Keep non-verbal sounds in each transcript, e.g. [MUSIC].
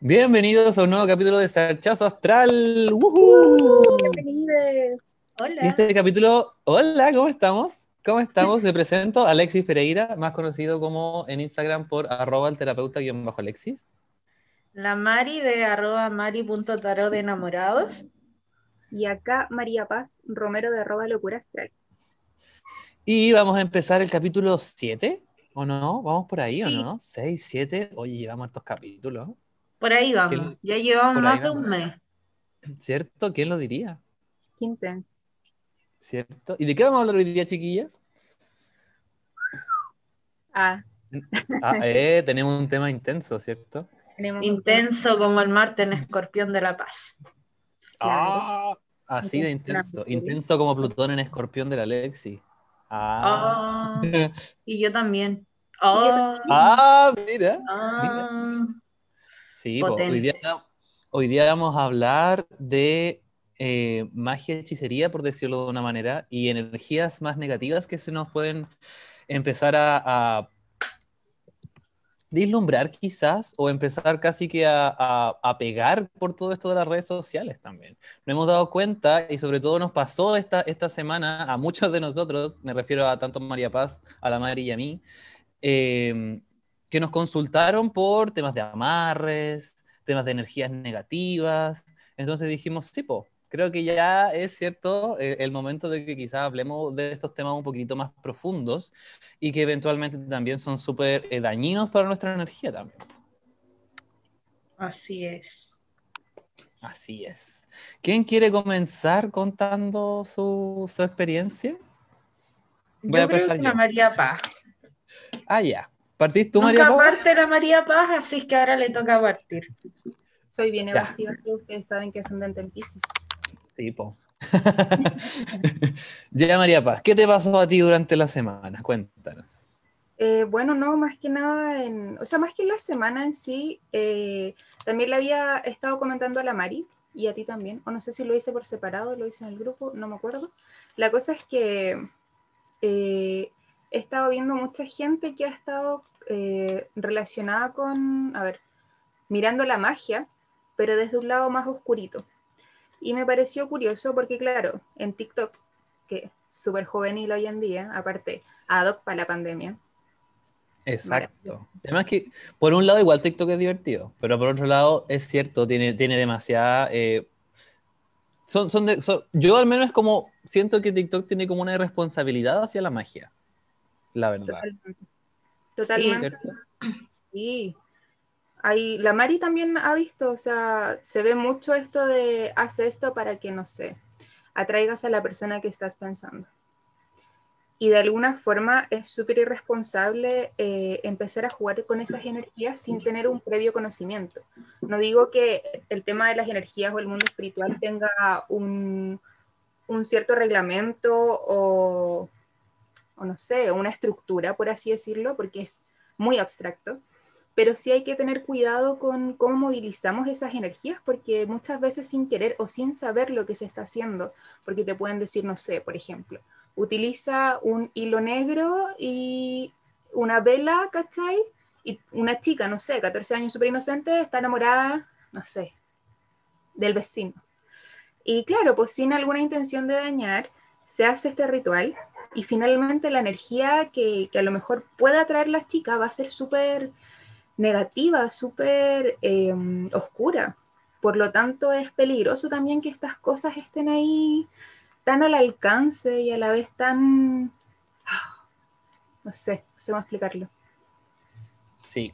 Bienvenidos a un nuevo capítulo de Sarchazo Astral. Bienvenidos. Hola. Este capítulo, hola, ¿cómo estamos? ¿Cómo estamos? Me presento, Alexis Pereira, más conocido como en Instagram por arroba el terapeuta-alexis. La Mari de arroba mari.tarot de enamorados. Y acá María Paz Romero de arroba locura astral. Y vamos a empezar el capítulo 7, ¿o no? ¿Vamos por ahí o no? 6, 7, oye, llevamos estos capítulos. Por ahí vamos, ya llevamos más de un mes. ¿Cierto? ¿Quién lo diría? Quinten. ¿Cierto? ¿Y de qué vamos a hablar hoy día, chiquillas? Ah. ah eh, tenemos un tema intenso, ¿cierto? intenso como el Marte en Escorpión de la Paz. Ah, así de intenso. Intenso como Plutón en Escorpión de la Lexi. Ah. ah. [LAUGHS] y yo también. Ah, ah mira. Ah. Sí, hoy, día, hoy, día, vamos a hablar de eh, magia, hechicería, por decirlo de una manera, y energías más negativas que se nos pueden empezar a, vislumbrar quizás o empezar casi que a, a, pegar por todo esto de las redes sociales también. Nos hemos dado cuenta y sobre todo nos pasó esta, esta semana a muchos de nosotros, me refiero a tanto María Paz, a la madre y a mí, eh, que nos consultaron por temas de amarres, temas de energías negativas. Entonces dijimos, sí, po, creo que ya es cierto eh, el, momento de que quizás hablemos de estos temas un poquito más profundos y que eventualmente también son súper eh, dañinos para nuestra energía también. Así es. Así es. ¿Quién quiere comenzar contando su, su experiencia? Voy a creo que la María Paz. Ah, ya. ¿Partís tú, María Paz? parte la María Paz, así es que ahora le toca partir. Soy bien evasiva, ustedes saben que son en Pisces. Sí, po. [LAUGHS] ya, María Paz, ¿qué te pasó a ti durante la semana? Cuéntanos. Eh, bueno, no, más que nada, en, o sea, más que en la semana en sí, eh, también le había estado comentando a la Mari y a ti también, o no sé si lo hice por separado, lo hice en el grupo, no me acuerdo. La cosa es que eh, he estado viendo mucha gente que ha estado eh, relacionada con, a ver, mirando la magia, pero desde un lado más oscurito. Y me pareció curioso porque, claro, en TikTok, que es súper juvenil hoy en día, aparte, ad hoc para la pandemia. Exacto. Además que, por un lado, igual TikTok es divertido, pero por otro lado, es cierto, tiene, tiene demasiada... Eh, son, son, yo al menos como siento que TikTok tiene como una irresponsabilidad hacia la magia la verdad. Totalmente. [CLEARS THROAT] Sí. Ahí, la Mari también ha visto, o sea, se ve mucho esto de hace esto para que, no sé, atraigas a la persona que estás pensando. Y de alguna forma es súper irresponsable eh, empezar a jugar con esas energías sin tener un previo conocimiento. No digo que el tema de las energías o el mundo espiritual tenga un, un cierto reglamento o, o no sé, una estructura, por así decirlo, porque es muy abstracto, pero sí hay que tener cuidado con cómo movilizamos esas energías, porque muchas veces sin querer o sin saber lo que se está haciendo, porque te pueden decir, no sé, por ejemplo, utiliza un hilo negro y una vela, ¿cachai? Y una chica, no sé, 14 años súper inocente, está enamorada, no sé, del vecino. Y claro, pues sin alguna intención de dañar, se hace este ritual y finalmente la energía que, a lo mejor pueda traer la chica va a ser súper negativa, súper em, oscura. Por lo tanto, es peligroso también que estas cosas estén ahí tan al alcance y a la vez tan... No sé, no sé cómo explicarlo. Sí,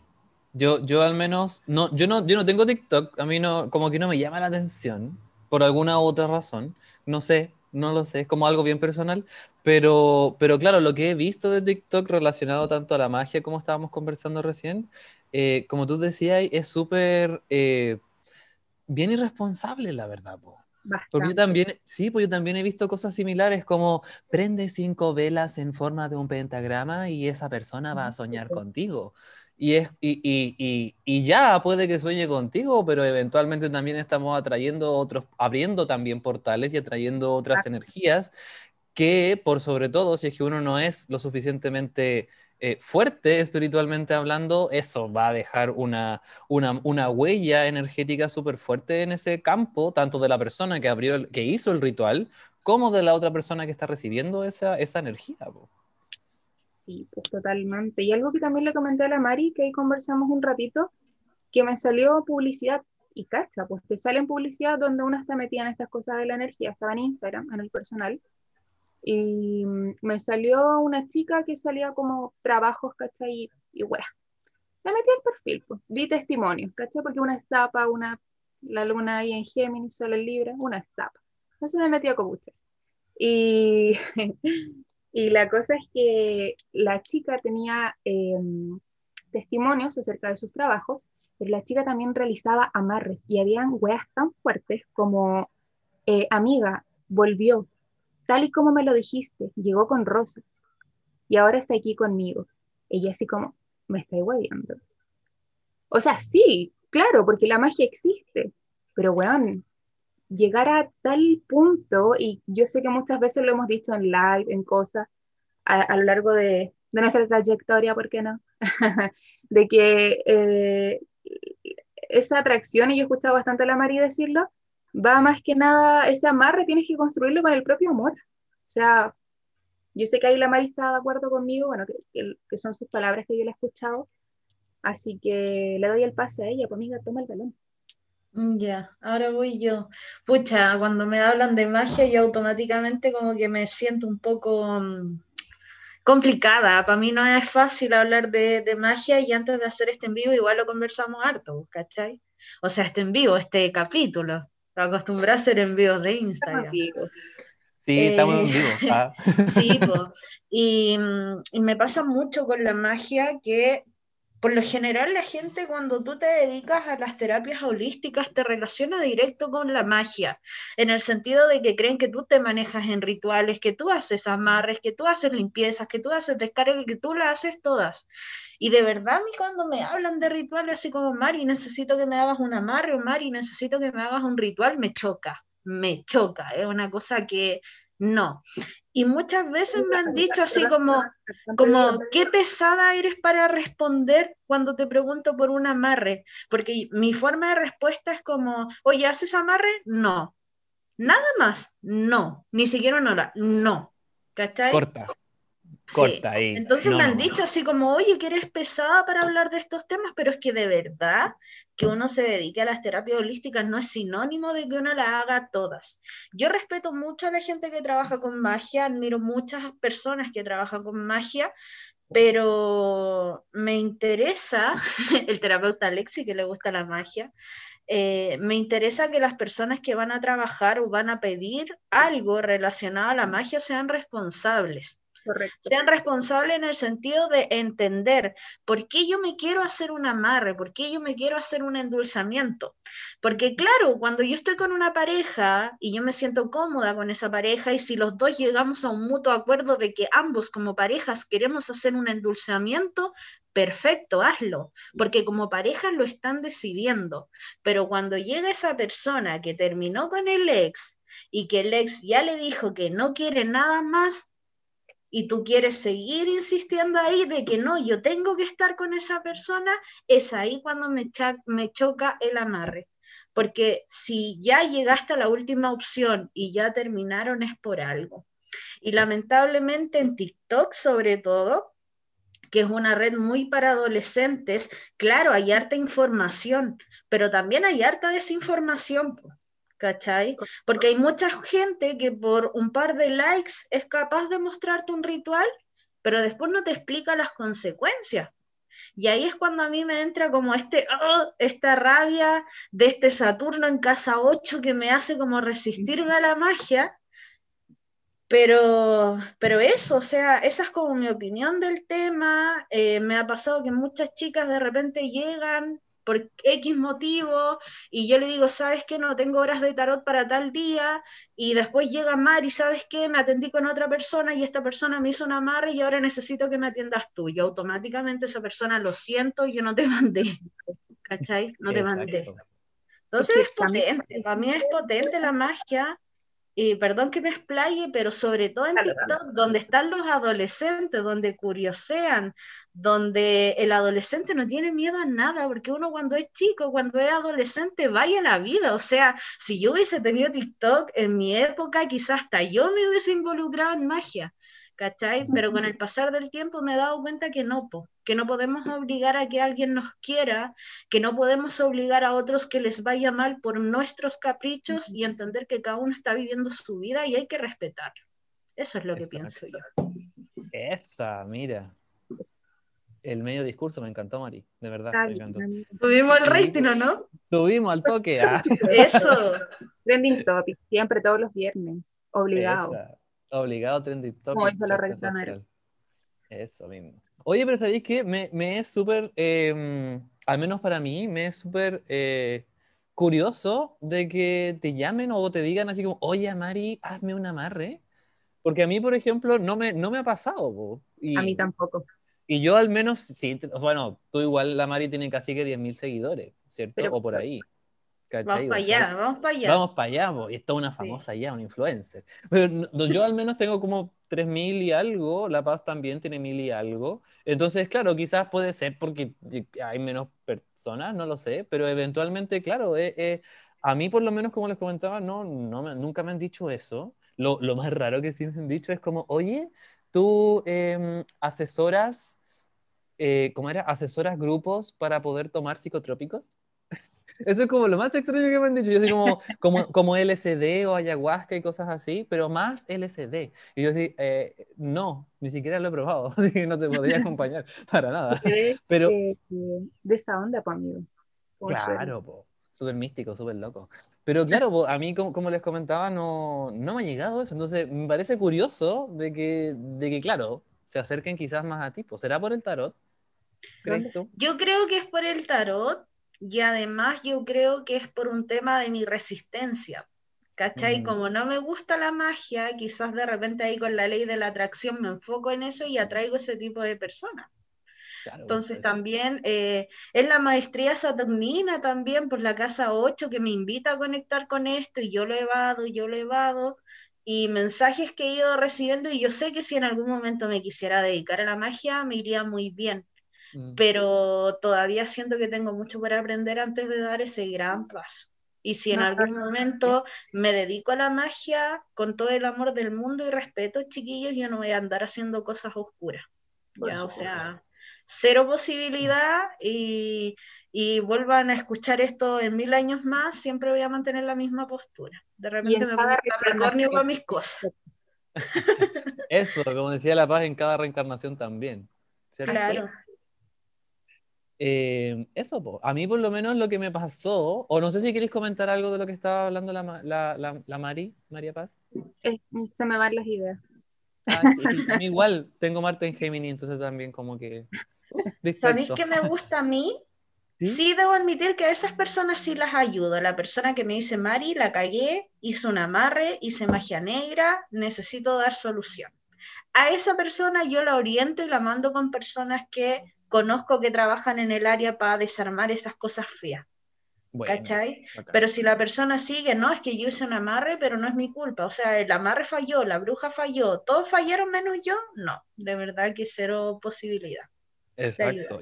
yo, yo al menos, no, yo, no, yo no tengo TikTok, a mí no, como que no me llama la atención, por alguna u otra razón. No sé, no lo sé, es como algo bien personal, pero, pero claro, lo que he visto de TikTok relacionado tanto a la magia como estábamos conversando recién, eh, como tú decías, es súper eh, bien irresponsable, la verdad. Porque yo también, sí, pues yo también he visto cosas similares como prende cinco velas en forma de un pentagrama y esa persona va a soñar contigo. Y, es, y, y, y, ya puede que sueñe contigo, pero eventualmente también estamos atrayendo otros, abriendo también portales y atrayendo otras energías que, por sobre todo, si es que uno no es lo suficientemente eh, fuerte espiritualmente hablando, eso va a dejar una, una, huella energética súper fuerte en ese campo, tanto de la persona que, abrió que hizo el ritual, como de la otra persona que está recibiendo esa, esa energía. Sí, pues totalmente. Y algo que también le comenté a la Mari, que ahí conversamos un ratito, que me salió publicidad y cacha, pues te sale en publicidad donde uno está metida en estas cosas de la energía, estaba en Instagram, en el personal, y me salió una chica que salía como trabajos, ¿cachai? Y, wea. Me metí al perfil, pues, vi testimonios, ¿cachai? Porque una zapa, una, la luna ahí en Géminis, solo en Libra, una zapa. Entonces me metí a copuche. Y, [LAUGHS] y la cosa es que la chica tenía em, testimonios acerca de sus trabajos, pero la chica también realizaba amarres y habían weas tan fuertes como, eh, amiga, volvió, tal y como me lo dijiste, llegó con rosas y ahora está aquí conmigo. Ella así como, me está hueviando. O sea, sí, claro, porque la magia existe, pero weón, llegar a tal punto, y yo sé que muchas veces lo hemos dicho en live, en cosas, a, lo largo de, nuestra trayectoria, ¿por qué no? [LAUGHS] de que eh, esa atracción, y yo he escuchado bastante a la María decirlo, va más que nada, ese amarre tienes que construirlo con el propio amor. O sea, yo sé que ahí la Mari está de acuerdo conmigo, bueno, que, que, son sus palabras que yo le he escuchado, así que le doy el pase a ella, pues amiga, toma el balón. Mm, ya, ahora voy yo. Pucha, cuando me hablan de magia, yo automáticamente como que me siento un poco mm, complicada. Para mí no es fácil hablar de, de, magia y antes de hacer este en vivo igual lo conversamos harto, ¿cachai? O sea, este en vivo, este capítulo. Acostumbré a hacer envíos de Instagram. Sí, estamos en vivo. [LAUGHS] Eh, ah. Sí, y, y, me pasa mucho con la magia que por lo general la gente cuando tú te dedicas a las terapias holísticas te relaciona directo con la magia, en el sentido de que creen que tú te manejas en rituales, que tú haces amarres, que tú haces limpiezas, que tú haces descarga, que tú las haces todas. Y de verdad, a mí cuando me hablan de rituales así como, Mari, necesito que me hagas un amarre o Mari, necesito que me hagas un ritual, me choca, me choca. Es una cosa que no. Y muchas veces me han dicho así como, como, qué pesada eres para responder cuando te pregunto por un amarre, porque mi forma de respuesta es como, oye, ¿haces amarre? No. Nada más, no. Ni siquiera una hora, no. ¿Cachai? Corta. Corta Entonces me han dicho así como, oye, que eres pesada para hablar de estos temas, pero es que de verdad que uno se dedique a las terapias holísticas no es sinónimo de que uno las haga todas. Yo respeto mucho a la gente que trabaja con magia, admiro muchas personas que trabajan con magia, pero me interesa, [LAUGHS] el terapeuta Alexi que le gusta la magia, eh, me interesa que las personas que van a trabajar o van a pedir algo relacionado a la magia sean responsables sean responsables en el sentido de entender por qué yo me quiero hacer un amarre, por qué yo me quiero hacer un endulzamiento. Porque claro, cuando yo estoy con una pareja y yo me siento cómoda con esa pareja y si los dos llegamos a un mutuo acuerdo de que ambos como parejas queremos hacer un endulzamiento, perfecto, hazlo, porque como pareja lo están decidiendo. Pero cuando llega esa persona que terminó con el ex y que el ex ya le dijo que no quiere nada más, y tú quieres seguir insistiendo ahí de que no, yo tengo que estar con esa persona, es ahí cuando me, choca el amarre. Porque si ya llegaste a la última opción y ya terminaron es por algo. Y lamentablemente en TikTok sobre todo, que es una red muy para adolescentes, claro, hay harta información, pero también hay harta desinformación. ¿Cachai? Porque hay mucha gente que por un par de likes es capaz de mostrarte un ritual, pero después no te explica las consecuencias. Y ahí es cuando a mí me entra como este, oh, esta rabia de este Saturno en casa 8 que me hace como resistirme a la magia. Pero, pero eso, o sea, esa es como mi opinión del tema. Eh, me ha pasado que muchas chicas de repente llegan por X motivo, y yo le digo, ¿sabes qué? No tengo horas de tarot para tal día, y después llega Mari, ¿sabes qué? Me atendí con otra persona y esta persona me hizo un amarre y ahora necesito que me atiendas tú. Y automáticamente esa persona, lo siento, yo no te [LAUGHS] mandé, ¿cachai? No te mandé. Entonces es potente, para mí es potente la magia, y perdón que me explaye, pero sobre todo en TikTok, donde están los adolescentes, donde curiosean, donde el adolescente no tiene miedo a nada, porque uno cuando es chico, cuando es adolescente, vaya la vida. O sea, si yo hubiese tenido TikTok en mi época, quizás hasta yo me hubiese involucrado en magia. ¿Cachai? Pero con el pasar del tiempo me he dado cuenta que no, que no podemos obligar a que alguien nos quiera, que no podemos obligar a otros que les vaya mal por nuestros caprichos y entender que cada uno está viviendo su vida y hay que respetarlo. Eso es lo que pienso yo. Esa, mira. El medio discurso me encantó, Mari, de verdad. Me encantó. Tuvimos el rating, ¿o no? Subimos al toque. Ah. Eso. [LAUGHS] Trending topic, siempre todos los viernes, obligado. Obligado trending topic. Como hizo la Eso mismo. Oye, pero ¿sabéis qué? Me, me es súper, em, al menos para mí, me es súper eh, curioso de que te llamen o te digan así como, oye, Mari, hazme un amarre. Porque a mí, por ejemplo, no me, no me ha pasado. Y, a mí tampoco. Y yo al menos, sí, bueno, tú igual, la Mari tiene casi que 10.000 seguidores, ¿cierto? o por ahí. Vamos para allá, vamos para allá. Vamos para allá, y es toda una famosa ya, una influencer. Pero yo al menos tengo como 3.000 y algo, La Paz también tiene 1.000 y algo. Entonces, claro, quizás puede ser porque hay menos personas, no lo sé, pero eventualmente, claro, eh, eh, a mí por lo menos, como les comentaba, no, no nunca me han dicho eso. Lo, lo, más raro que sí me han dicho es como, oye, tú em, asesoras, eh, ¿cómo era? ¿Asesoras grupos para poder tomar psicotrópicos? Eso es como lo más extraño que me han dicho. Yo soy como, [LAUGHS] como, como LSD o ayahuasca y cosas así, pero más LSD. Y yo sí, eh, no, ni siquiera lo he probado, [LAUGHS] así que no te podría [LAUGHS] acompañar para nada. Pero, de esa onda, pues, amigo. Claro, súper místico, súper loco. Pero claro, a mí, como, les comentaba, no, no me ha llegado eso. Entonces, me parece curioso de que, de que, claro, se acerquen quizás más a ti. ¿Será por el tarot? ¿Crees tú? Yo creo que es por el tarot, y además yo creo que es por un tema de mi resistencia. ¿Cachai? Mm. Como no me gusta la magia, quizás de repente ahí con la ley de la atracción me enfoco en eso y atraigo ese tipo de personas. Entonces también eh, es la maestría saturnina también por la casa 8 que me invita a conectar con esto y yo lo he evado, yo lo he evado y mensajes que he ido recibiendo y yo sé que si en algún momento me quisiera dedicar a la magia me iría muy bien. Mm. pero todavía siento que tengo mucho por aprender antes de dar ese gran paso. Y si en algún momento me dedico a la magia con todo el amor del mundo y respeto, chiquillos, yo no voy a andar haciendo cosas oscuras. Ya, o sea, cero posibilidad y, y, vuelvan a escuchar esto en mil años más, siempre voy a mantener la misma postura. De repente me pongo Capricornio con mis cosas. [LAUGHS] Eso, como decía La Paz, en cada reencarnación también. Claro. Eh, eso, a mí por lo menos lo que me pasó, o no sé si queréis comentar algo de lo que estaba hablando la, la, la, Mari, María Paz. se me van las ideas. Ah, a mí igual [LAUGHS] tengo Marte en Gemini, entonces también como que... ¿Sabéis que me gusta a mí? ¿Sí? debo admitir que a esas personas sí las ayudo. La persona que me dice, Mari, la cagué, hizo un amarre, hice magia negra, necesito dar solución. A esa persona yo la oriento y la mando con personas que conozco que trabajan en el área para desarmar esas cosas feas. ¿Cachai? Pero si la persona sigue, no, es que yo hice un amarre, pero no es mi culpa. O sea, el amarre falló, la bruja falló, todos fallaron menos yo, no, de verdad que cero posibilidad. Exacto.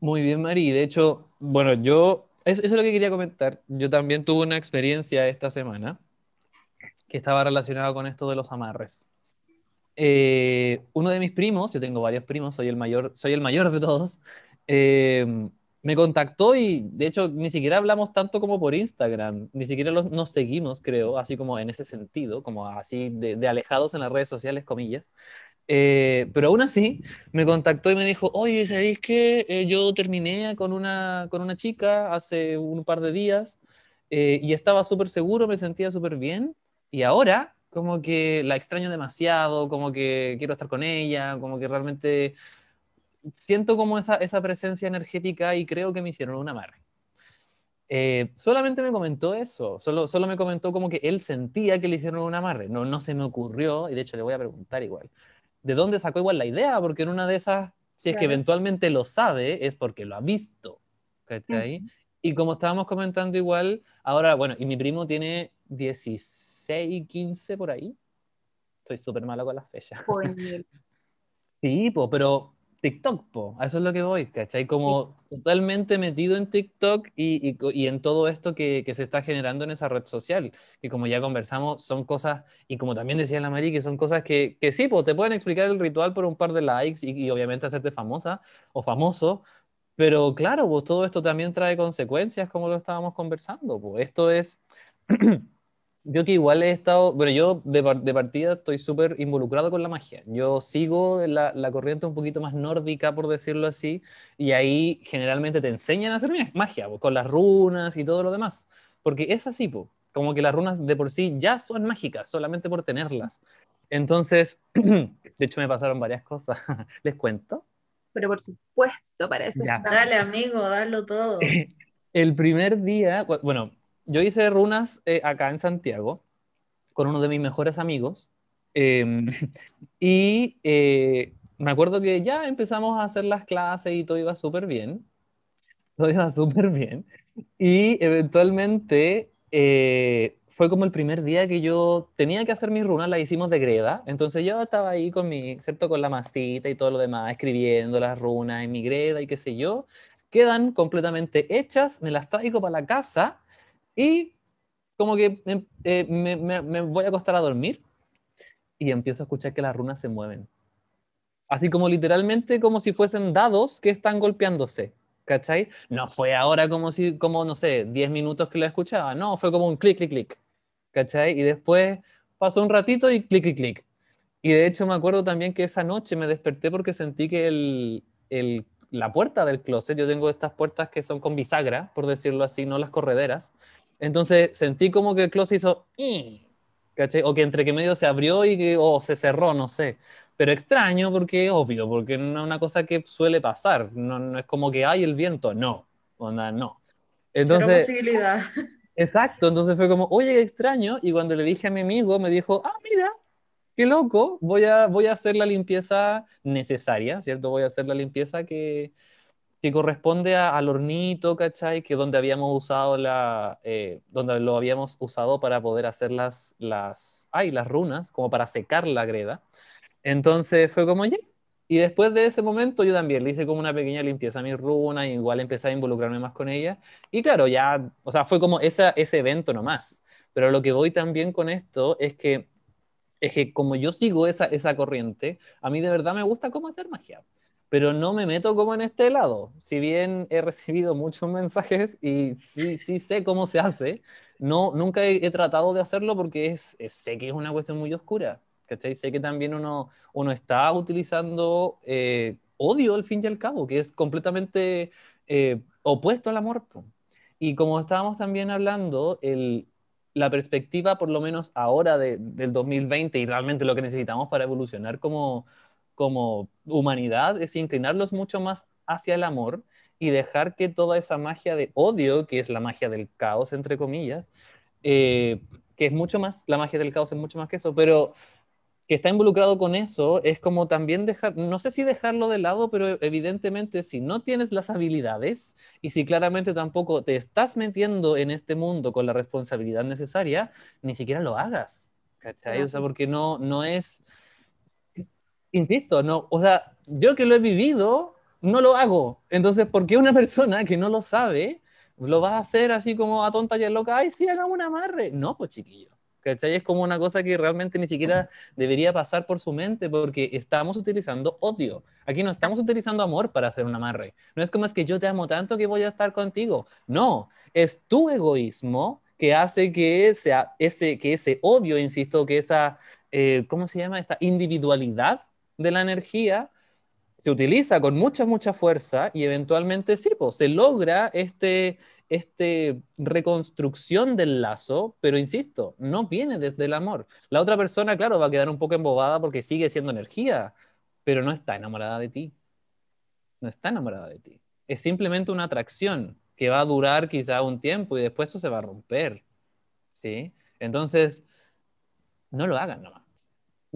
Muy bien, Mari. De hecho, bueno, yo, eso, eso es lo que quería comentar. Yo también tuve una experiencia esta semana que estaba relacionada con esto de los amarres. Eh, uno de mis primos, yo tengo varios primos, soy el mayor, soy el mayor de todos, eh, me contactó y de hecho ni siquiera hablamos tanto como por Instagram, ni siquiera nos seguimos, creo, así como en ese sentido, como así de, alejados en las redes sociales, comillas. Eh, pero aún así me contactó y me dijo, oye, ¿sabéis que yo terminé con una, con una chica hace un par de días y estaba súper seguro, me sentía súper bien y ahora como que la extraño demasiado, como que quiero estar con ella, como que realmente siento como esa, esa presencia energética y creo que me hicieron un amarre. Eh, solamente me comentó eso, solo, solo me comentó como que él sentía que le hicieron un amarre, no, no se me ocurrió, y de hecho le voy a preguntar igual, ¿de dónde sacó igual la idea? Porque en una de esas, si es que eventualmente lo sabe, es porque lo ha visto. ¿cachai? Y como estábamos comentando igual, ahora, bueno, y mi primo tiene 16 16, 15 por ahí. Estoy súper malo con las fechas. [LAUGHS] Sí, pero TikTok, po, a eso es lo que voy, ¿cachai? Como totalmente metido en TikTok y, y, en todo esto que, que, se está generando en esa red social, que como ya conversamos, son cosas, y como también decía la Mari, que son cosas que, que sí, pues te pueden explicar el ritual por un par de likes y, y obviamente hacerte famosa o famoso, pero claro, pues todo esto también trae consecuencias, como lo estábamos conversando, pues esto es... [CLEARS THROAT] Yo que igual he estado, bueno, yo de, de partida estoy súper involucrado con la magia. Yo sigo la, la, corriente un poquito más nórdica, por decirlo así, y ahí generalmente te enseñan a hacer magia, con las runas y todo lo demás. Porque es así, po, como que las runas de por sí ya son mágicas, solamente por tenerlas. Entonces, [CLEARS THROAT] de hecho me pasaron varias cosas. [LAUGHS] ¿Les cuento? Pero por supuesto, para eso. Dale, amigo, dalo todo. [LAUGHS] El primer día, bueno, yo hice runas eh, acá en Santiago con uno de mis mejores amigos em, [LAUGHS] y eh, me acuerdo que ya empezamos a hacer las clases y todo iba súper bien, todo iba [LAUGHS] súper bien y eventualmente eh, fue como el primer día que yo tenía que hacer mis runas, las hicimos de greda, entonces yo estaba ahí con mi, ¿cierto? Con la masita y todo lo demás, escribiendo las runas en mi greda y qué sé yo, quedan completamente hechas, me las traigo para la casa y como que eh, me, me, voy a acostar a dormir y empiezo a escuchar que las runas se mueven. Así como literalmente como si fuesen dados que están golpeándose. ¿Cachai? No fue ahora como si, como no sé, 10 minutos que lo escuchaba. No, fue como un clic, clic, clic. ¿Cachai? Y después pasó un ratito y clic, clic, clic. Y de hecho me acuerdo también que esa noche me desperté porque sentí que el, el, la puerta del closet, yo tengo estas puertas que son con bisagra, por decirlo así, no las correderas, entonces sentí como que el closet hizo, ¿cachai? O que entre que medio se abrió y que, o se cerró, no sé. Pero extraño porque, obvio, porque no es una cosa que suele pasar. No, no es como que hay el viento, no. Onda, no. Entonces, posibilidad. Exacto, entonces fue como, oye, qué extraño. Y cuando le dije a mi amigo, me dijo, ah, mira, qué loco, voy a, voy a hacer la limpieza necesaria, ¿cierto? Voy a hacer la limpieza que, que corresponde al hornito, ¿cachai? Que donde habíamos usado la, eh, donde lo habíamos usado para poder hacer las, las, ay, las runas, como para secar la greda. Entonces fue como, ya. Y después de ese momento yo también le hice como una pequeña limpieza a mis runas, igual empecé a involucrarme más con ella. Y claro, ya, o sea, fue como esa, ese evento nomás. Pero lo que voy también con esto es que, es que como yo sigo esa, esa corriente, a mí de verdad me gusta cómo hacer magia pero no me meto como en este lado. Si bien he recibido muchos mensajes y sí, sí sé cómo se hace, no, nunca he, tratado de hacerlo porque es, sé que es una cuestión muy oscura. ¿cachai? Sé que también uno, uno está utilizando eh, odio al fin y al cabo, que es completamente eh, opuesto al amor. Y como estábamos también hablando, el, la perspectiva, por lo menos ahora de, del 2020 y realmente lo que necesitamos para evolucionar como, como humanidad es inclinarlos mucho más hacia el amor y dejar que toda esa magia de odio, que es la magia del caos, entre comillas, eh, que es mucho más, la magia del caos es mucho más que eso, pero que está involucrado con eso, es como también dejar, no sé si dejarlo de lado, pero evidentemente si no tienes las habilidades y si claramente tampoco te estás metiendo en este mundo con la responsabilidad necesaria, ni siquiera lo hagas, ¿cachai? O sea, porque no, no es insisto, no, o sea, yo que lo he vivido, no lo hago. Entonces, ¿por qué una [LAUGHS] persona que no lo sabe lo va a hacer así como a tonta y a loca? Ay, sí, hagamos un amarre. No, pues chiquillo. ¿Cachai? Es como una cosa que realmente ni siquiera debería pasar por su mente porque estamos utilizando odio. Aquí no estamos utilizando amor para hacer un amarre. No es como es que yo te amo tanto que voy a estar contigo. No, es tu egoísmo que hace que, sea ese, que ese odio, insisto, que esa, eh, ¿cómo se llama? Esta individualidad de la energía se utiliza con mucha, mucha fuerza y eventualmente sí, pues, se logra este, este reconstrucción del lazo, pero insisto, no viene desde el amor. La otra persona, claro, va a quedar un poco embobada porque sigue siendo energía, pero no está enamorada de ti. No está enamorada de ti. Es simplemente una atracción que va a durar quizá un tiempo y después eso se va a romper. ¿Sí? Entonces, no lo hagan nomás.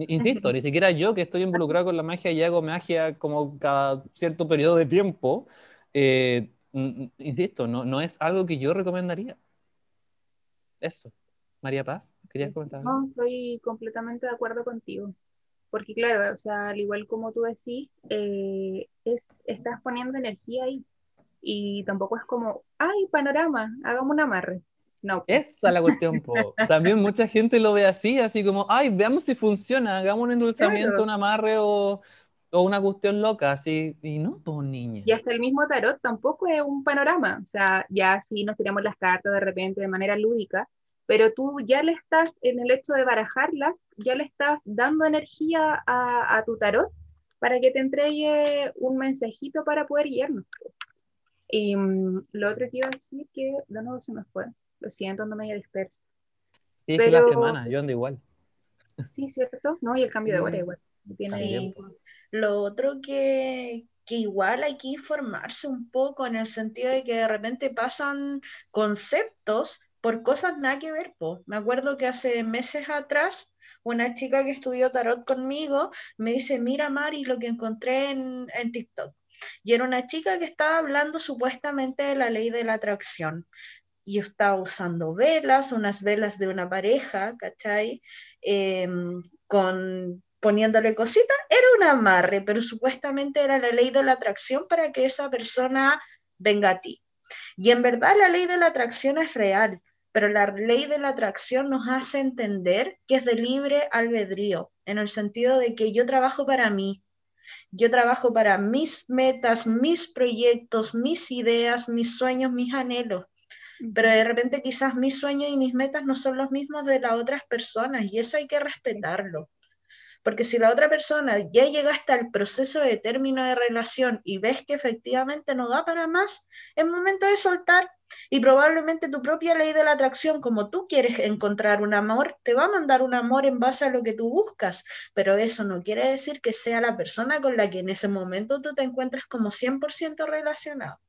Insisto, ni siquiera yo que estoy involucrado con la magia y hago magia como cada cierto periodo de tiempo, eh, insisto, no, no es algo que yo recomendaría. Eso. María Paz. ¿Querías comentar? No, estoy completamente de acuerdo contigo. Porque claro, o sea, al igual como tú decís, eh, es, estás poniendo energía ahí. Y tampoco es como, ay, panorama, hagamos un amarre. No. Esa es la cuestión, También mucha gente lo ve así, así como, ay, veamos si funciona, hagamos un endulzamiento, un amarre o, o, una cuestión loca, así, y no, pues niña. Y hasta el mismo tarot tampoco es un panorama, o sea, ya si nos tiramos las cartas de repente de manera lúdica, pero tú ya le estás, en el hecho de barajarlas, ya le estás dando energía a, a tu tarot para que te entregue un mensajito para poder guiarnos. Y mm, lo otro que iba a decir que de nuevo se me fue. Lo siento, ando medio dispersa. Sí, Pero... la semana, yo ando igual. Sí, ¿cierto? No, y el cambio de hora mm. igual. Sí. Lo otro que, que igual hay que informarse un poco en el sentido de que de repente pasan conceptos por cosas nada que ver. Po. Me acuerdo que hace meses atrás una chica que estudió tarot conmigo me dice, mira Mari, lo que encontré en, en TikTok. Y era una chica que estaba hablando supuestamente de la ley de la atracción y estaba usando velas, unas velas de una pareja, ¿cachai? Em, con poniéndole cositas, era un amarre, pero supuestamente era la ley de la atracción para que esa persona venga a ti. Y en verdad la ley de la atracción es real, pero la ley de la atracción nos hace entender que es de libre albedrío, en el sentido de que yo trabajo para mí, yo trabajo para mis metas, mis proyectos, mis ideas, mis sueños, mis anhelos pero de repente quizás mis sueños y mis metas no son los mismos de las otras personas y eso hay que respetarlo. Porque si la otra persona ya llega hasta el proceso de término de relación y ves que efectivamente no da para más, es momento de soltar y probablemente tu propia ley de la atracción, como tú quieres encontrar un amor, te va a mandar un amor en base a lo que tú buscas, pero eso no quiere decir que sea la persona con la que en ese momento tú te encuentras como 100% relacionado.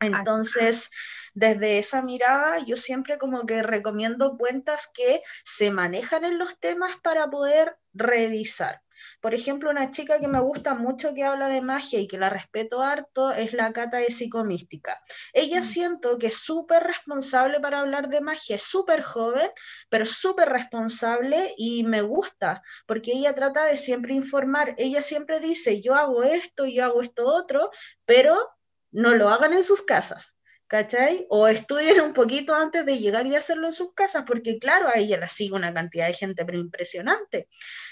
Entonces, desde esa mirada, yo siempre como que recomiendo cuentas que se manejan en los temas para poder revisar. Por ejemplo, una chica que me gusta mucho que habla de magia y que la respeto harto es la Cata de Psicomística. Ella mm. siento que es súper responsable para hablar de magia, es súper joven, pero súper responsable y me gusta porque ella trata de siempre informar. Ella siempre dice, yo hago esto, yo hago esto otro, pero no lo hagan en sus casas, ¿cachai? O estudien un poquito antes de llegar y hacerlo en sus casas, porque claro, a ella la sigue una cantidad de gente pero impresionante.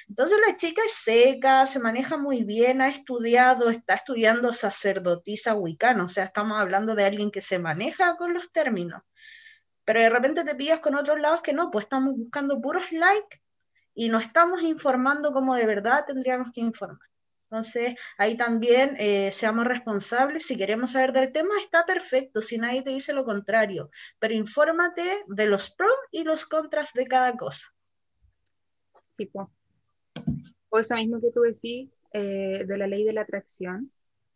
Entonces la chica es seca, se maneja muy bien, ha estudiado, está estudiando sacerdotisa wicana, o sea, estamos hablando de alguien que se maneja con los términos. Pero de repente te pillas con otros lados que no, pues estamos buscando puros likes y no estamos informando como de verdad tendríamos que informar. Entonces, ahí también eh, seamos responsables. Si queremos saber del tema, está perfecto, si nadie te dice lo contrario, pero infórmate de los pros y los contras de cada cosa. Pues. O eso mismo que tú decís eh, de la ley de la atracción.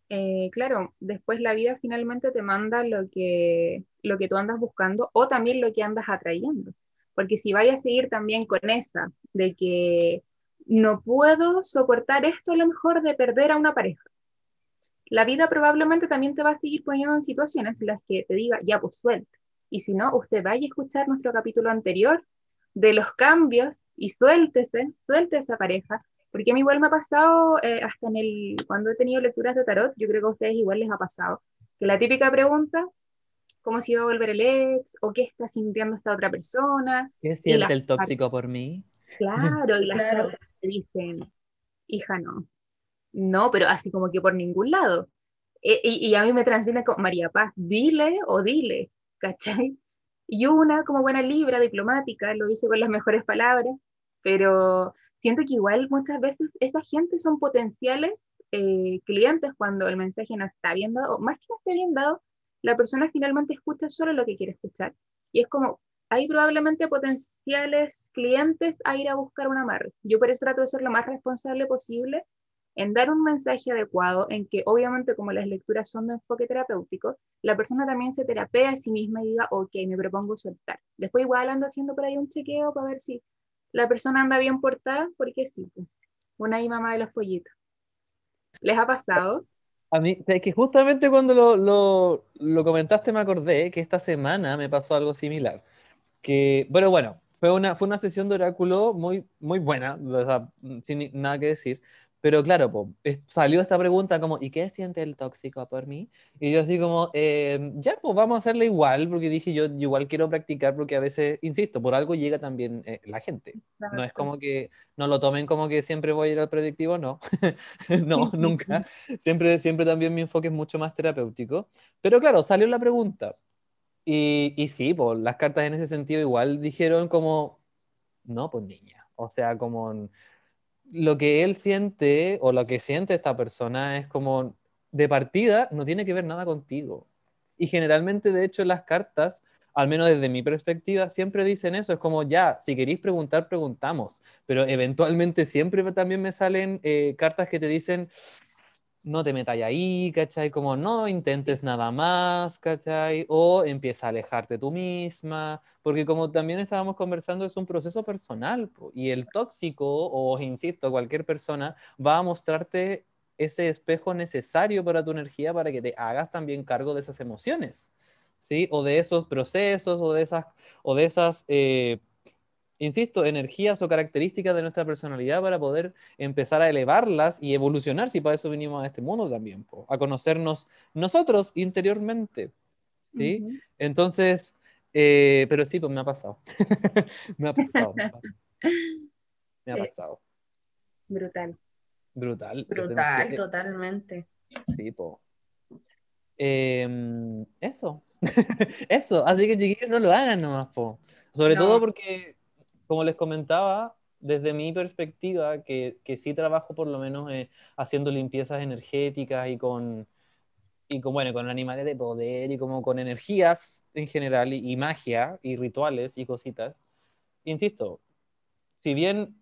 Eh, claro, después la vida finalmente te manda lo que, lo que tú andas buscando o también lo que andas atrayendo. Porque si vayas a seguir también con esa de que no puedo soportar esto a lo mejor de perder a una pareja. La vida probablemente también te va a seguir poniendo en situaciones en las que te diga, ya pues suelta. Y si no, usted vaya a escuchar nuestro capítulo anterior de los cambios y suéltese, suelte esa pareja, porque a mí igual me ha pasado, eh, hasta en el, cuando he tenido lecturas de tarot, yo creo que a ustedes igual les ha pasado, que la típica pregunta, ¿cómo se iba a volver el ex? ¿O qué está sintiendo esta otra persona? ¿Qué siente el tóxico por mí? Claro, y las claro dicen, hija, no. No, pero así como que por ningún lado. E, y, a mí me transmite como, María Paz, dile o dile, ¿cachai? Y una, como buena libra diplomática, lo hice con las mejores palabras, pero siento que igual muchas veces esa gente son potenciales eh, clientes cuando el mensaje no está bien dado, más que no esté bien dado, la persona finalmente escucha solo lo que quiere escuchar. Y es como, hay probablemente potenciales clientes a ir a buscar un amarre. Yo por eso trato de ser lo más responsable posible en dar un mensaje adecuado, en que obviamente como las lecturas son de enfoque terapéutico, la persona también se terapea a sí misma y diga, ok, me propongo soltar. Después igual ando haciendo por ahí un chequeo para ver si la persona anda bien portada, porque sí, una y mamá de los pollitos. ¿Les ha pasado? A mí, es que justamente cuando lo, lo comentaste me acordé que esta semana me pasó algo similar que, bueno, bueno, Fue una, fue una sesión de oráculo muy, muy buena, sin nada que decir. Pero claro, salió esta pregunta como, ¿y qué siente el tóxico por mí? Y yo así como, em, ya, pues vamos a hacerle igual, porque dije yo, igual quiero practicar, porque a veces, insisto, por algo llega también eh, la gente. No es como que no lo tomen como que siempre voy a ir al predictivo, no, [LAUGHS] no, [LAUGHS] nunca. Siempre, siempre también mi enfoque es mucho más terapéutico. Pero claro, salió la pregunta. Y, sí, pues las cartas en ese sentido igual dijeron como, no, pues niña. O sea, como lo que él siente o lo que siente esta persona es como de partida no tiene que ver nada contigo. Y generalmente, de hecho, las cartas, al menos desde mi perspectiva, siempre dicen eso. Es como, ya, si queréis preguntar, preguntamos. Pero eventualmente siempre también me salen eh, cartas que te dicen, no te metas ahí, ¿cachai? Como no intentes nada más, ¿cachai? O empieza a alejarte tú misma, porque como también estábamos conversando, es un proceso personal y el tóxico, o insisto, cualquier persona va a mostrarte ese espejo necesario para tu energía para que te hagas también cargo de esas emociones, ¿sí? O de esos procesos, o de esas, o de esas eh, insisto, energías o características de nuestra personalidad para poder empezar a elevarlas y evolucionar, si para eso vinimos a este mundo también, a conocernos nosotros interiormente. ¿sí? Entonces, eh, pero sí, pues me ha pasado. [LAUGHS] me ha pasado. me ha pasado. Brutal. Brutal. Brutal, totalmente. Sí, pues. eso. [LAUGHS] eso. Así que chiquillos, no lo hagan nomás, po. Sobre todo porque como les comentaba, desde mi perspectiva, que, que sí trabajo por lo menos eh, haciendo limpiezas energéticas y con, y con, bueno, con animales de poder y como con energías en general y, magia y rituales y cositas. Insisto, si bien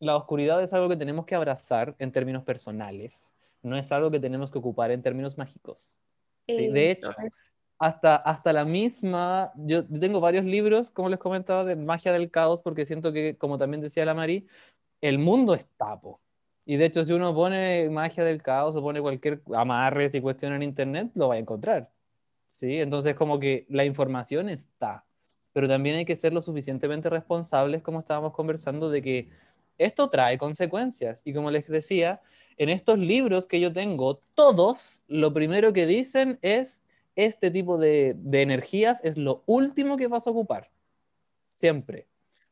la oscuridad es algo que tenemos que abrazar en términos personales, no es algo que tenemos que ocupar en términos mágicos. De hecho, hasta, hasta la misma, yo, tengo varios libros, como les comentaba, de magia del caos, porque siento que, como también decía la Mari, el mundo es tapo. Y de hecho, si uno pone magia del caos o pone cualquier amarre y cuestión en internet, lo va a encontrar. ¿Sí? Entonces, como que la información está, pero también hay que ser lo suficientemente responsables, como estábamos conversando, de que esto trae consecuencias. Y como les decía, en estos libros que yo tengo, todos lo primero que dicen es este tipo de, energías es lo último que vas a ocupar. Siempre.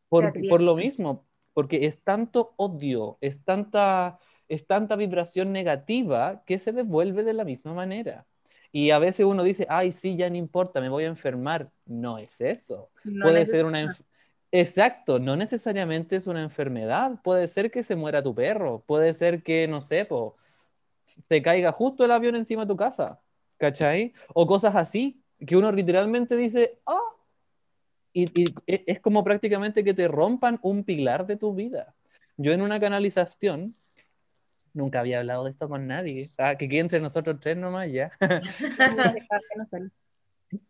Por, por, lo mismo, porque es tanto odio, es tanta, es tanta vibración negativa que se devuelve de la misma manera. Y a veces uno dice, ay, sí, ya no importa, me voy a enfermar. No es eso. puede ser una... Exacto, no necesariamente es una enfermedad. Puede ser que se muera tu perro, puede ser que, no sé, se caiga justo el avión encima de tu casa. ¿Cachai? O cosas así, que uno literalmente dice, ah, y, e, es como prácticamente que te rompan un pilar de tu vida. Yo en una canalización, nunca había hablado de esto con nadie, ah, que quede entre nosotros tres nomás ya. [LAUGHS]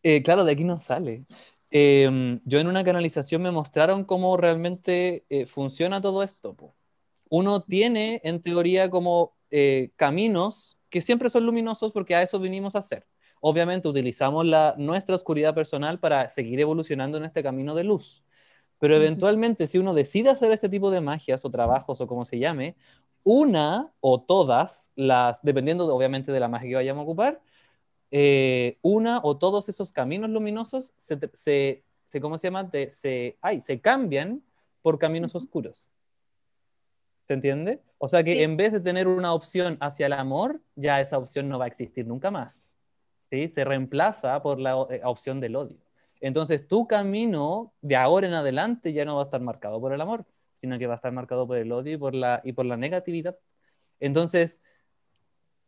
Eh, claro, de aquí no sale. Em, yo en una canalización me mostraron cómo realmente eh, funciona todo esto. Uno tiene, en teoría, como eh, caminos que siempre son luminosos porque a eso vinimos a hacer. Obviamente utilizamos la, nuestra oscuridad personal para seguir evolucionando en este camino de luz. Pero eventualmente, si uno decide hacer este tipo de magias o trabajos o como se llame, una o todas las, dependiendo obviamente de la magia que vayamos a ocupar, eh, una o todos esos caminos luminosos se, se, ¿cómo se llama? se, ay, se cambian por caminos oscuros. ¿Se entiende? O sea que en vez de tener una opción hacia el amor, ya esa opción no va a existir nunca más. ¿sí? Se reemplaza por la eh, opción del odio. Entonces tu camino de ahora en adelante ya no va a estar marcado por el amor, sino que va a estar marcado por el odio y por la, y por la negatividad. Entonces,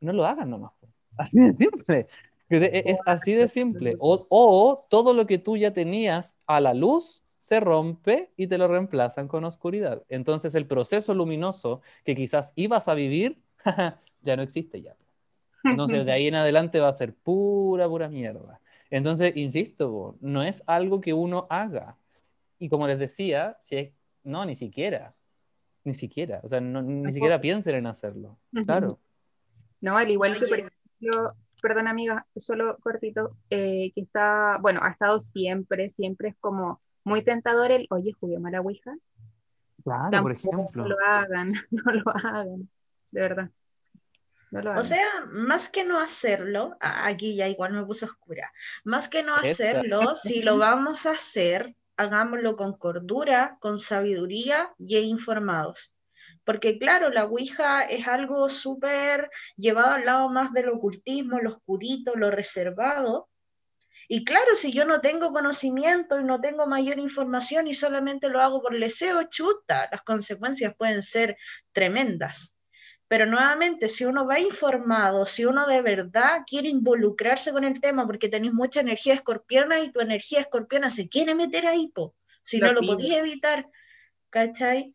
no lo hagan nomás. Así de simple. Es así de simple. O, o todo lo que tú ya tenías a la luz, se rompe y te lo reemplazan con oscuridad. Entonces el proceso luminoso que quizás ibas a vivir [LAUGHS] ya no existe ya. Entonces de [LAUGHS] ahí en adelante va a ser pura, pura mierda. Entonces, insisto, no es algo que uno haga. Y como les decía, si es, no, ni siquiera. Ni siquiera. O sea, ni siquiera piensen en hacerlo. Claro. No, al igual que, por ejemplo, perdón amiga, solo cortito, eh, que está, bueno, ha estado siempre, siempre es como muy tentador el, oye, juguemos a la Ouija. Claro, por ejemplo. No lo hagan, [LAUGHS] no lo hagan, de verdad. O sea, más que no hacerlo, aquí ya igual me puse oscura, más que no hacerlo, si lo vamos a hacer, hagámoslo con cordura, con sabiduría y informados. Porque claro, la Ouija es algo súper llevado al lado más del ocultismo, lo oscurito, lo reservado. Y claro, si yo no tengo conocimiento y no tengo mayor información y solamente lo hago por leseo, chuta, las consecuencias pueden ser tremendas. Pero nuevamente, si uno va informado, si uno de verdad quiere involucrarse con el tema, porque tenéis mucha energía escorpiona y tu energía escorpiona se quiere meter ahí, po, si no lo podéis evitar, ¿cachai?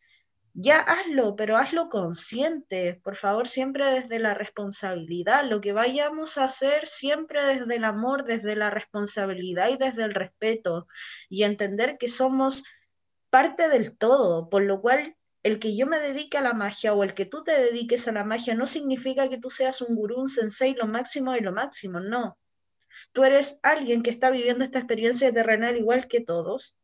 Ya hazlo, pero hazlo consciente, por favor, siempre desde la responsabilidad. Lo que vayamos a hacer siempre desde el amor, desde la responsabilidad y desde el respeto. Y entender que somos parte del todo, por lo cual el que yo me dedique a la magia o el que tú te dediques a la magia no significa que tú seas un gurú, un sensei, lo máximo de lo máximo, no. Tú eres alguien que está viviendo esta experiencia terrenal igual que todos,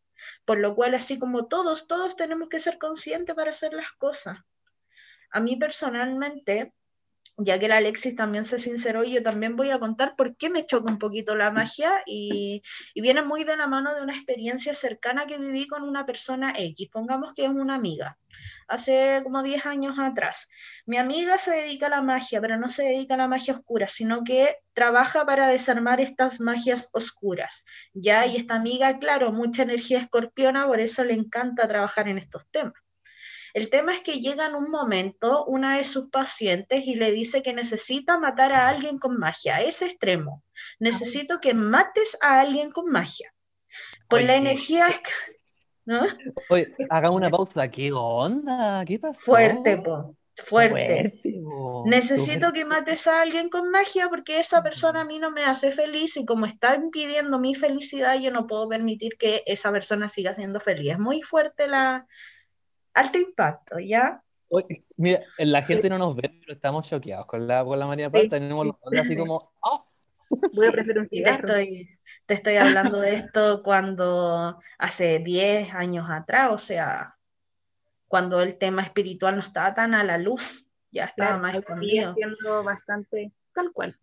por lo cual así como todos, todos tenemos que ser conscientes para hacer las cosas. A mí personalmente, ya que la Alexis también se sinceró, yo también voy a contar por qué me choca un poquito la magia y, viene muy de la mano de una experiencia cercana que viví con una persona X, pongamos que es una amiga, hace como 10 años atrás. Mi amiga se dedica a la magia, pero no se dedica a la magia oscura, sino que trabaja para desarmar estas magias oscuras, ¿ya? Y esta amiga, claro, mucha energía escorpiona, por eso le encanta trabajar en estos temas. El tema es que llega en un momento una de sus pacientes y le dice que necesita matar a alguien con magia, a ese extremo. Necesito que mates a alguien con magia. Por la energía... ¿no? Oye, hagamos una pausa. ¿Qué onda? ¿Qué pasó? Fuerte, po. Fuerte. Necesito que mates a alguien con magia porque esa persona a mí no me hace feliz y como está impidiendo mi felicidad, yo no puedo permitir que esa persona siga siendo feliz. Es muy fuerte la, alto impacto, ¿ya? mira, la gente no nos ve, pero estamos choqueados con la, con la María Pata, tenemos los así como, ¡ah! [LAUGHS] Voy a preferir un te estoy, te estoy hablando de esto cuando hace 10 años atrás, o sea, cuando el tema espiritual no estaba tan a la luz, ya estaba más escondido. siendo bastante tal cual.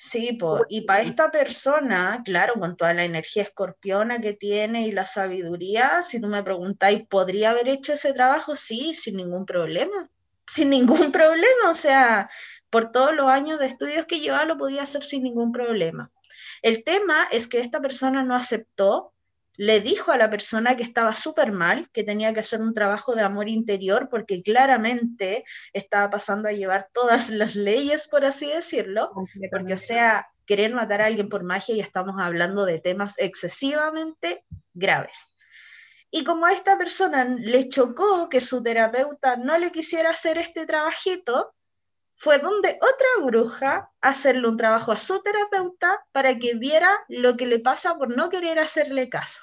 Sí, y para esta persona, claro, con toda la energía escorpiona que tiene y la sabiduría, si tú me preguntáis, ¿podría haber hecho ese trabajo? Sí, sin ningún problema. Sin ningún [LAUGHS] problema, o sea, por todos los años de estudios que llevaba lo podía hacer sin ningún problema. El tema es que esta persona no aceptó le dijo a la persona que estaba súper mal, que tenía que hacer un trabajo de amor interior porque claramente estaba pasando a llevar todas las leyes, por así decirlo, porque o sea, querer matar a alguien por magia y estamos hablando de temas excesivamente graves. Y como a esta persona le chocó que su terapeuta no le quisiera hacer este trabajito, fue donde otra bruja hacerle un trabajo a su terapeuta para que viera lo que le pasa por no querer hacerle caso.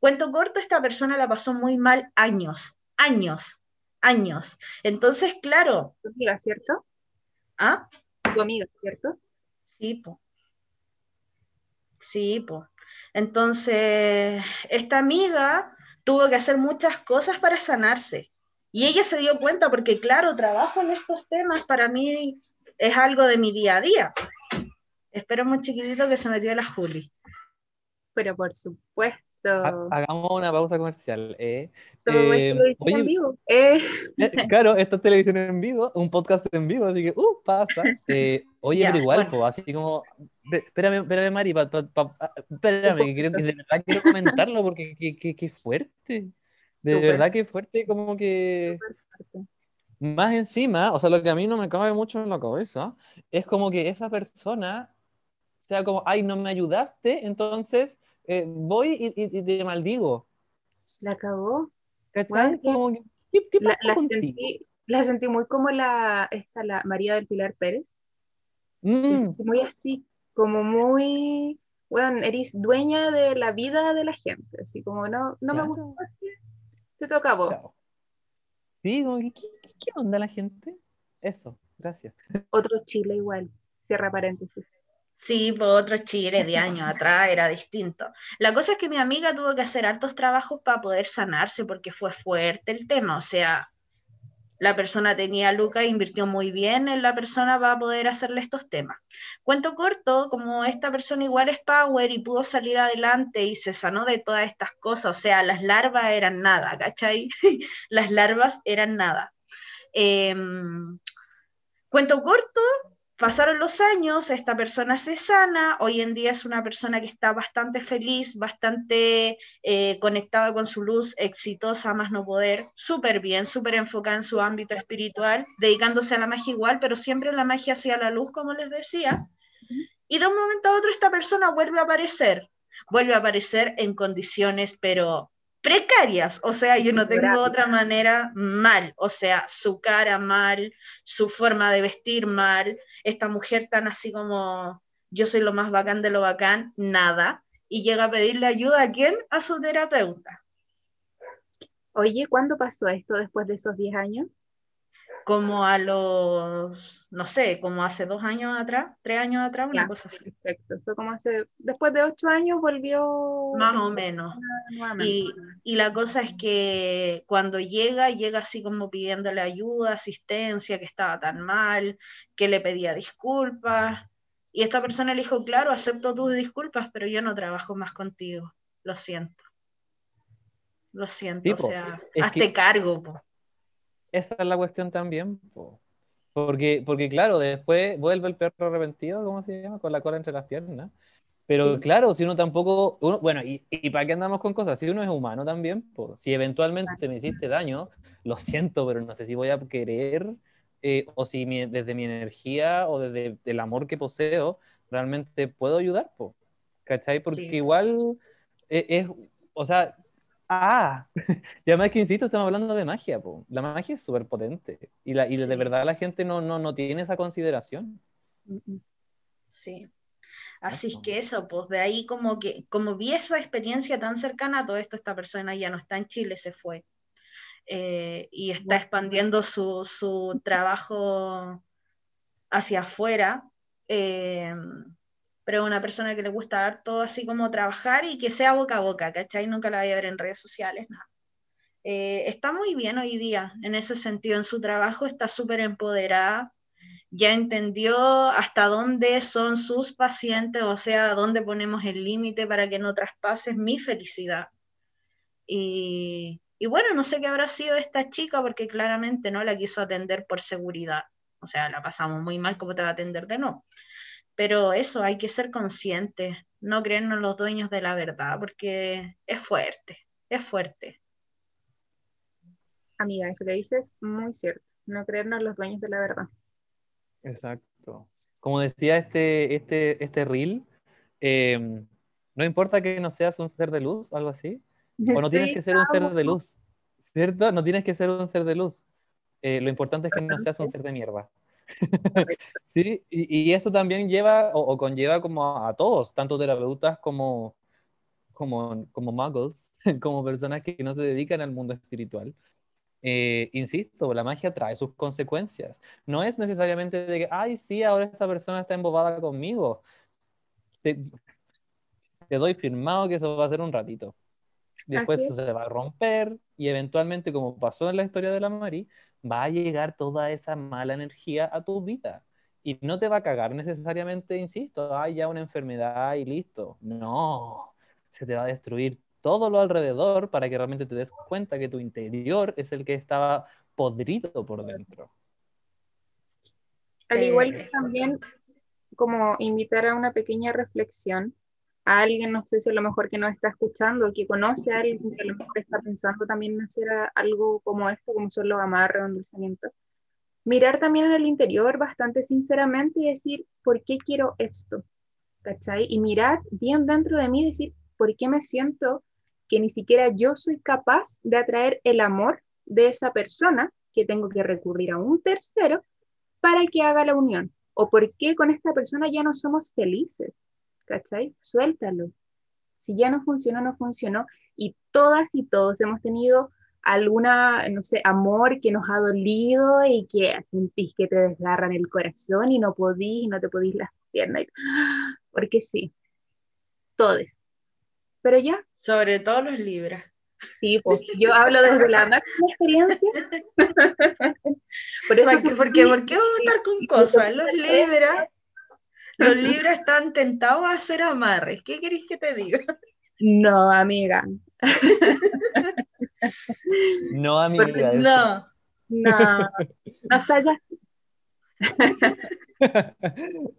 Cuento corto, esta persona la pasó muy mal años, años, años. Entonces, claro. ¿Tu amiga, cierto? ¿Ah? Tu amiga, ¿cierto? Sí, po. Sí, po. Entonces, esta amiga tuvo que hacer muchas cosas para sanarse. Y ella se dio cuenta porque, claro, trabajo en estos temas para mí es algo de mi día a día. Espero muy chiquitito que se metió la Juli. Pero por supuesto. Hagamos una pausa comercial. Eh. Eh, en vivo. Eh. claro, esto es televisión en vivo, un podcast en vivo, así que, uh, pasa. oye, pero igual, así como, espérame, espérame, Mari, ah, espérame, que, quiero, que de verdad quiero comentarlo porque qué fuerte. De verdad que fuerte, como que. Más encima, o sea, lo que a mí no me cabe mucho en la cabeza es como que esa persona sea como, ay, no me ayudaste, entonces eh, voy y, te maldigo. La acabó. ¿qué, la, sentí, la, sentí, muy como la, esta, la María del Pilar Pérez. Mm. Muy así, como muy, bueno, eres dueña de la vida de la gente, así como no, no me gusta, te toca a vos. Sí, ¿qué, ¿qué onda la gente? Eso, gracias. Otro Chile igual, cierra paréntesis. Sí, por otro Chile de años atrás era distinto. La cosa es que mi amiga tuvo que hacer hartos trabajos para poder sanarse porque fue fuerte el tema. O sea, la persona tenía Luca e invirtió muy bien en la persona para poder hacerle estos temas. Cuento corto, como esta persona igual es power y pudo salir adelante y se sanó de todas estas cosas, o sea, las larvas eran nada, ¿cachai? [LAUGHS] las larvas eran nada. Em, cuento corto, Pasaron los años, esta persona se sana, hoy en día es una persona que está bastante feliz, bastante eh, conectada con su luz, exitosa, más no poder, súper bien, súper enfocada en su ámbito espiritual, dedicándose a la magia igual, pero siempre la magia hacia la luz, como les decía. Y de un momento a otro esta persona vuelve a aparecer, vuelve a aparecer en condiciones, pero precarias, o sea, yo no tengo otra manera mal, o sea, su cara mal, su forma de vestir mal, esta mujer tan así como yo soy lo más bacán de lo bacán, nada, y llega a pedirle ayuda a quién? A su terapeuta. Oye, ¿cuándo pasó esto después de esos 10 años? Como a los, no sé, como hace dos años atrás, tres años atrás, una cosa así. Perfecto, fue como hace, después de ocho años volvió. Más o menos. Y, y, la cosa es que cuando llega, llega así como pidiéndole ayuda, asistencia, que estaba tan mal, que le pedía disculpas. Y esta persona le dijo, claro, acepto tus disculpas, pero yo no trabajo más contigo, lo siento. Lo siento, o sea, hazte cargo. Po esa es la cuestión también. Porque, porque, claro, después vuelve el perro arrepentido, ¿cómo se llama? Con la cola entre las piernas. Pero claro, si uno tampoco, bueno, y, y, para qué andamos con cosas, si uno es humano también, pues, si eventualmente me hiciste daño, lo siento, pero no sé si voy a querer, eh, o si desde mi energía o desde el amor que poseo, realmente puedo ayudar, pues, ¿cachai? Porque igual es, es, o sea, Ah, y además que insisto, estamos hablando de magia, la magia es súper potente y, la, y de verdad la gente no, no, no tiene esa consideración. Sí. Así es que eso, pues de ahí como que, como vi esa experiencia tan cercana a todo esto, esta persona ya no está en Chile, se fue. Eh, y está expandiendo su, su trabajo hacia afuera. Eh, pero una persona que le gusta dar todo así como trabajar y que sea boca a boca, ¿cachai? Nunca la voy a ver en redes sociales, nada. Eh, está muy bien hoy día en ese sentido, en su trabajo está súper empoderada, ya entendió hasta dónde son sus pacientes, o sea, dónde ponemos el límite para que no traspases mi felicidad. Y, y bueno, no sé qué habrá sido esta chica porque claramente no la quiso atender por seguridad. O sea, la pasamos muy mal, ¿cómo te va a atender de no? Pero eso, hay que ser conscientes, no creernos los dueños de la verdad, porque es fuerte, es fuerte. Amiga, eso que dices es muy cierto, no creernos los dueños de la verdad. Exacto. Como decía este, este, este reel, em, no importa que no seas un ser de luz, algo así, o no tienes que ser un ser de luz, ¿cierto? No tienes que ser un ser de luz. Eh, lo importante es que no seas un ser de mierda. [LAUGHS] sí, y, esto también lleva o, conlleva como a, todos, tanto terapeutas como, como, como muggles, [LAUGHS] como personas que no se dedican al mundo espiritual. Eh, insisto, la magia trae sus consecuencias. No es necesariamente de que, ay, sí, ahora esta persona está embobada conmigo. Te, te doy firmado que eso va a ser un ratito. Después eso se va a romper y eventualmente, como pasó en la historia de la Mari, va a llegar toda esa mala energía a tu vida. Y no te va a cagar necesariamente, insisto, hay ya una enfermedad y listo. No, se te va a destruir todo lo alrededor para que realmente te des cuenta que tu interior es el que estaba podrido por dentro. Al igual que también como invitar a una pequeña reflexión a alguien, no sé si a lo mejor que nos está escuchando, que conoce a alguien que a lo mejor está pensando también en hacer algo como esto, como son los amarres o endulzamientos, mirar también en el interior bastante sinceramente y decir, ¿por qué quiero esto? ¿Cachai? Y mirar bien dentro de mí decir, ¿por qué me siento que ni siquiera yo soy capaz de atraer el amor de esa persona que tengo que recurrir a un tercero para que haga la unión? ¿O por qué con esta persona ya no somos felices? ¿Cachai? Suéltalo. Si ya no funcionó, no funcionó. Y todas y todos hemos tenido alguna, no sé, amor que nos ha dolido y que sentís que te desgarran el corazón y no podís, no te podís las piernas. porque sí, todos. Pero ya. Sobre todo los libras. Sí, pues yo hablo desde la máxima experiencia. [LAUGHS] Por eso ¿Por, qué, vamos a estar con cosas? Los libras, los libras están tentados a hacer amarres. ¿Qué queréis que te diga? No, amiga. No, amiga. No. No, no está ya. [LAUGHS]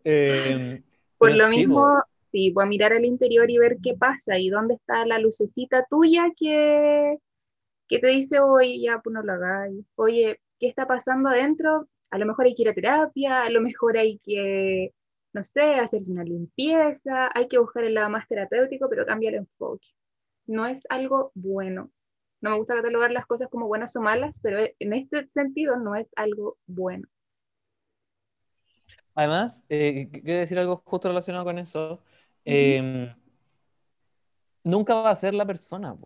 Em, Por lo mismo, sí, voy a mirar el interior y ver qué pasa y dónde está la lucecita tuya que, que te dice, oye, ya, pues no lo hagáis. Oye, ¿qué está pasando adentro? A lo mejor hay que ir a terapia, a lo mejor hay que, no sé, hacerse una limpieza, hay que buscar el lado más terapéutico, pero cambia el enfoque. No es algo bueno. No me gusta catalogar las cosas como buenas o malas, pero en este sentido no es algo bueno. Además, eh, quiero decir algo justo relacionado con eso. Em, nunca va a ser la persona.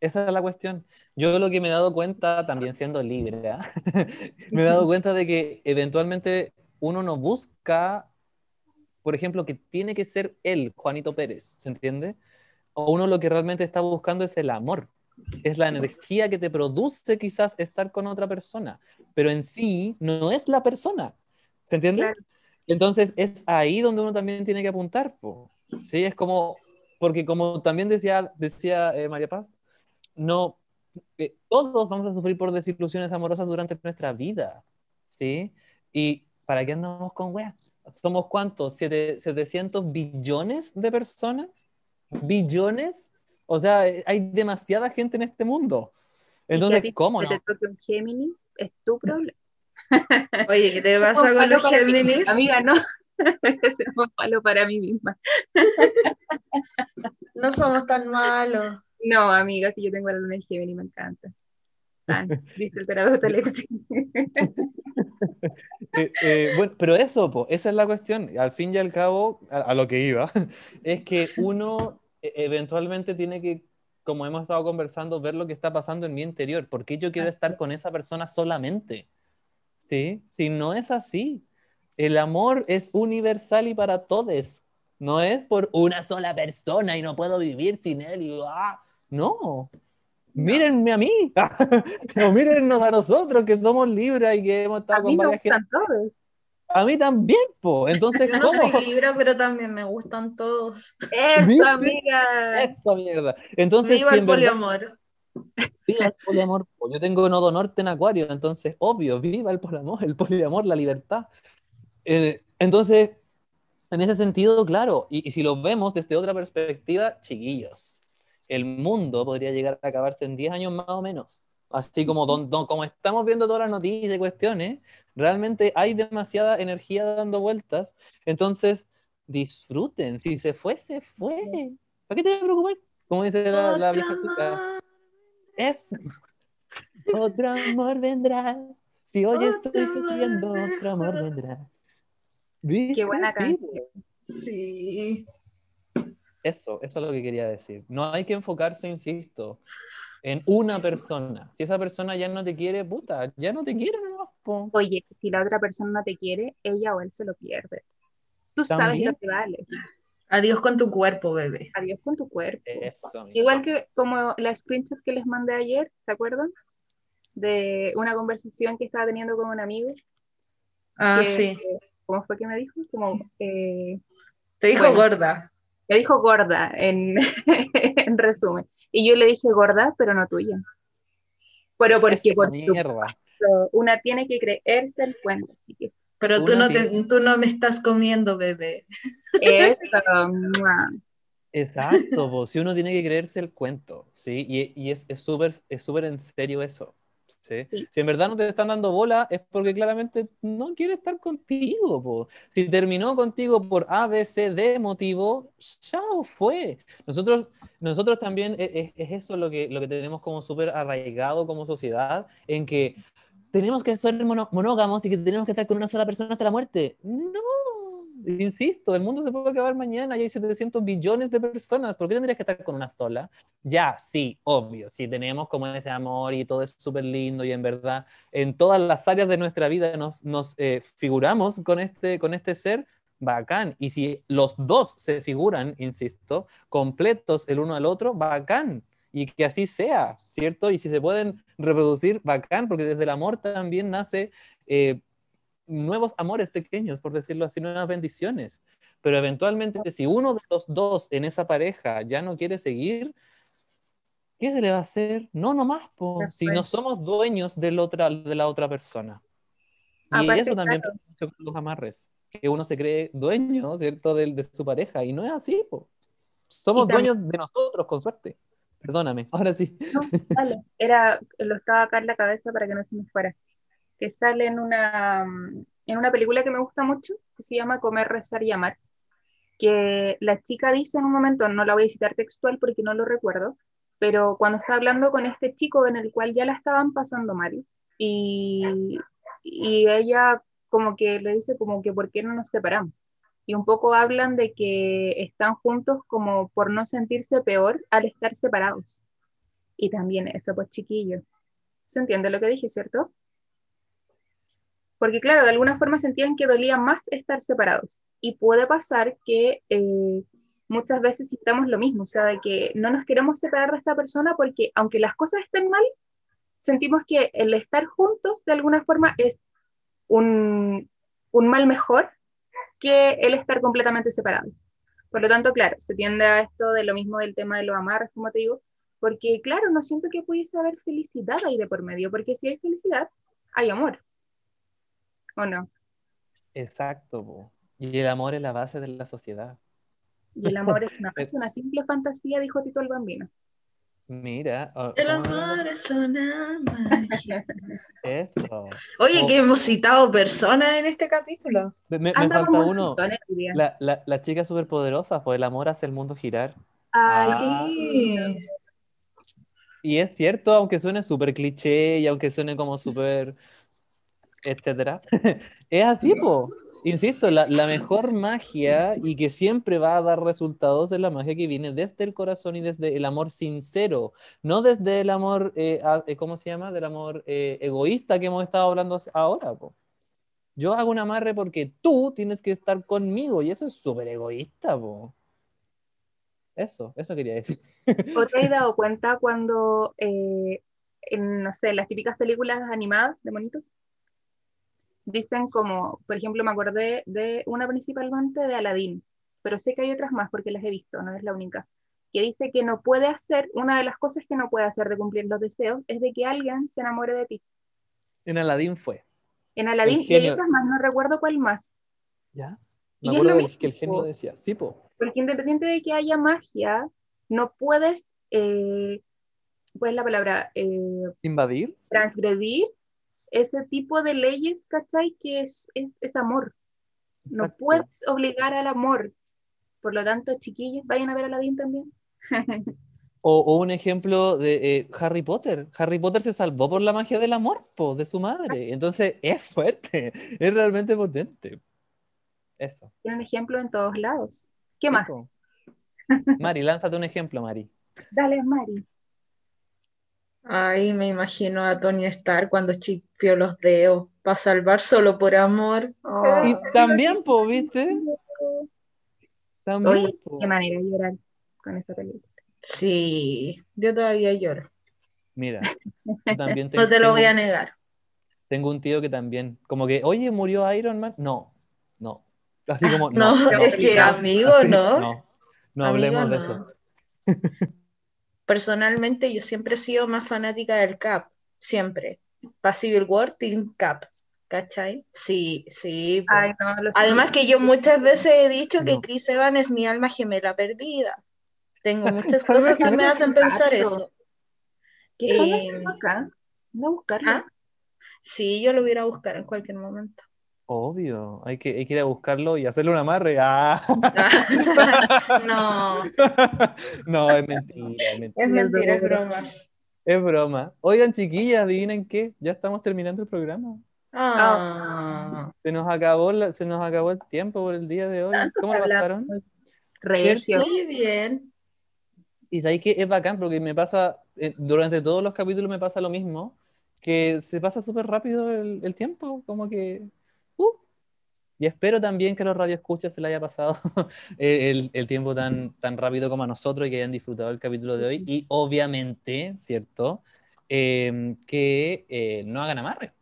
Esa es la cuestión. Yo lo que me he dado cuenta, también siendo libre, [LAUGHS] me he dado cuenta de que eventualmente uno no busca, por ejemplo, que tiene que ser él, Juanito Pérez, ¿se entiende? O uno lo que realmente está buscando es el amor es la energía que te produce quizás estar con otra persona, pero en sí no es la persona. ¿Se entiende? Entonces es ahí donde uno también tiene que apuntar. ¿sí? Es como, porque como también decía, decía eh, María Paz, no, eh, todos vamos a sufrir por desilusiones amorosas durante nuestra vida. ¿sí? ¿Y para qué andamos con weas? ¿Somos cuántos? ¿700 billones de personas? ¿Billones? O sea, hay demasiada gente en este mundo. Entonces, ¿cómo no? te toque un Géminis, es tu problema. [LAUGHS] Oye, ¿qué te pasa con los Géminis? Amiga, no. [LAUGHS] es un palo para mí misma. [LAUGHS] no somos tan malos. No, amiga, si yo tengo la luna en Géminis, me encanta. [LAUGHS] Dice el terapeuta [LAUGHS] eh, eh, bueno, pero eso, esa es la cuestión. Al fin y al cabo, a lo que iba, [LAUGHS] es que uno e-, eventualmente tiene que, como hemos estado conversando, ver lo que está pasando en mi interior. ¿Por qué yo quiero estar con esa persona solamente? ¿Sí? Si no es así, el amor es universal y para todos. No es por una sola persona y no puedo vivir sin él. Y, ah, no, mírenme a mí, [LAUGHS] o mírennos a nosotros que somos libres y que hemos estado con varias gente. A mí también, po. [LAUGHS] Entonces, Yo no soy libra, pero también me gustan todos. Eso, amiga. Esa mierda. Entonces, viva el poliamor. Viva el poliamor. Yo tengo nodo norte en Acuario, entonces, obvio, viva el poliamor, el poliamor, la libertad. Eh, entonces, en ese sentido, claro, y, y si lo vemos desde otra perspectiva, chiquillos, el mundo podría llegar a acabarse en 10 años más o menos. Así como, como estamos viendo todas las noticias y cuestiones, realmente hay demasiada energía dando vueltas. Entonces, disfruten. Si se fue, se fue. ¿Para qué te preocupar? Como dice la, la vieja Es. Otro amor vendrá. Si hoy estoy sufriendo, otro amor vendrá. Qué buena canción. Sí. Eso, eso es lo que quería decir. No hay que enfocarse, insisto, en una persona. Si esa persona ya no te quiere, puta, ya no te quiere, no. Oye, si la otra persona no te quiere, ella o él se lo pierde. Tú sabes lo que vale. Adiós con tu cuerpo, bebé. Adiós con tu cuerpo. Igual que como la screenshot que les mandé ayer, ¿se acuerdan? De una conversación que estaba teniendo con un amigo. Ah, sí. ¿Cómo fue que me dijo? Como, eh, Te dijo gorda. Me dijo gorda, en, [LAUGHS] en resumen. Y yo le dije gorda, pero no tuya. Pero porque por una tiene que creerse el cuento, Pero tú no, tú no me estás comiendo, bebé. Eso, [LAUGHS] Exacto, si uno tiene que creerse el cuento, ¿sí? Y, y es súper es súper en serio eso. Si en verdad no te están dando bola, es porque claramente no quiere estar contigo. Si terminó contigo por A, B, C, D motivo, chao, fue. Nosotros, nosotros también e, e, es, eso lo que, lo que tenemos como súper arraigado como sociedad, en que tenemos que ser monógamos y que tenemos que estar con una sola persona hasta la muerte. No, insisto, el mundo se puede acabar mañana y hay 700 billones de personas. ¿Por qué tendrías que estar con una sola? Ya, sí, obvio, si tenemos como ese amor y todo es súper lindo y en verdad en todas las áreas de nuestra vida nos, nos eh, figuramos con este, con este ser, bacán. Y si los dos se figuran, insisto, completos el uno al otro, bacán. Y que así sea, ¿cierto? Y si se pueden reproducir, bacán, porque desde el amor también nace eh, nuevos amores pequeños, por decirlo así, nuevas bendiciones. Pero eventualmente, si uno de los dos en esa pareja ya no quiere seguir, ¿qué se le va a hacer? No, nomás, si no somos dueños de la otra, de la otra persona. Y eso también pasa mucho con los amarres, que uno se cree dueño, ¿cierto?, de, de su pareja, y no es así, somos dueños de nosotros, con suerte. Perdóname, [LAUGHS] ahora sí. No. Era, lo estaba acá en la cabeza para que no se me fuera. Que sale en una, en una película que me gusta mucho, que se llama Comer, Rezar y Amar, que la chica dice en un momento, no la voy a citar textual porque no lo recuerdo, pero cuando está hablando con este chico en el cual ya la estaban pasando mal, y, y ella como que le dice como que ¿por qué no nos separamos? Y un poco hablan de que están juntos como por no sentirse peor al estar separados. Y también eso, pues chiquillo. ¿Se entiende lo que dije, cierto? Porque claro, de alguna forma sentían que dolía más estar separados. Y puede pasar que eh, muchas veces sintamos lo mismo, o sea, de que no nos queremos separar de esta persona porque aunque las cosas estén mal, sentimos que el estar juntos de alguna forma es un, un mal mejor que el estar completamente separados. Por lo tanto, claro, se tiende a esto de lo mismo del tema de los amarres, como te digo, porque claro, no siento que pudiese haber felicidad ahí de por medio, porque si hay felicidad, hay amor. ¿O no? Exacto. Y el amor es la base de la sociedad. Y el amor es una, [LAUGHS] una simple fantasía, dijo Tito el Bambino. Mira. el amor es una magia. Eso. Oye, que hemos citado personas en este capítulo. Me, falta uno. La, la, la, chica superpoderosa, pues el amor hace el mundo girar. Ah, Y es cierto, aunque suene súper cliché y aunque suene como súper, etcétera, [LAUGHS] es así, pues insisto, la, mejor magia y que siempre va a dar resultados es la magia que viene desde el corazón y desde el amor sincero, no desde el amor, eh, eh, ¿cómo se llama? Del amor eh, egoísta que hemos estado hablando ahora. Yo hago un amarre porque tú tienes que estar conmigo y eso es súper egoísta. Po. Eso, eso quería decir. ¿O te has dado [LAUGHS] cuenta cuando, en, no sé, las típicas películas animadas de monitos? Dicen como, por ejemplo, me acordé de una principalmente de Aladdin, pero sé que hay otras más porque las he visto, no es la única, que dice que no puede hacer, una de las cosas que no puede hacer de cumplir los deseos es de que alguien se enamore de ti. En Aladdin fue. En Aladdin y hay otras más, no recuerdo cuál más. ¿Ya? Me acuerdo que el genio decía, sí, po. Porque independiente de que haya magia, no puedes, eh, ¿cuál es la palabra? Eh, Invadir. Transgredir ese tipo de leyes, ¿cachai? Que es, es, amor. No puedes obligar al amor. Por lo tanto, chiquillos, vayan a ver a Aladdin también. [LAUGHS] o, un ejemplo de eh, Harry Potter. Harry Potter se salvó por la magia del amor po, de su madre. Entonces es fuerte, [LAUGHS] es realmente potente. Eso. Tiene un ejemplo en todos lados. ¿Qué más? [LAUGHS] Mari, lánzate un ejemplo, Mari. Dale, Mari. Ay, me imagino a Tony Stark cuando chipió los dedos para salvar solo por amor. Y también, po, ¿viste? También, qué manera de llorar con esa película. Sí, yo todavía lloro. Mira, [LAUGHS] también no te lo voy a negar. Tengo un tío que también, como que, oye, murió Iron Man. No, no. Así como, [LAUGHS] no. no es que amigo, ¿no? No, no hablemos de eso. [LAUGHS] Personalmente yo siempre he sido más fanática del Cap, siempre. Civil War, Team Cap. ¿Cachai? Sí, sí. Además que yo muchas veces he dicho que Chris Evans es mi alma gemela perdida. Tengo [LAUGHS] muchas cosas que me hacen pensar eso. ¿Qué eh, acá? ¿No buscarlo? ¿Ah? Sí, yo lo voy a buscar en cualquier momento. Obvio, hay que, hay que ir a buscarlo y hacerle un amarre. Ah. [LAUGHS] no. [LAUGHS] no, es mentira, es mentira. Es mentira, es broma. Es broma. Oigan, chiquillas, adivinen qué, ya estamos terminando el programa. Ah. Se nos acabó se nos acabó el tiempo por el día de hoy. ¿Cómo lo pasaron? Muy bien. Y sabéis que es bacán porque me pasa, eh, durante todos los capítulos me pasa lo mismo, que se pasa súper rápido el, el tiempo, como que Y espero también que a los radioescuchas se les haya pasado [LAUGHS] el, el, tiempo tan, tan rápido como a nosotros y que hayan disfrutado el capítulo de hoy. Y obviamente, ¿cierto? Em, que eh, no hagan amarres.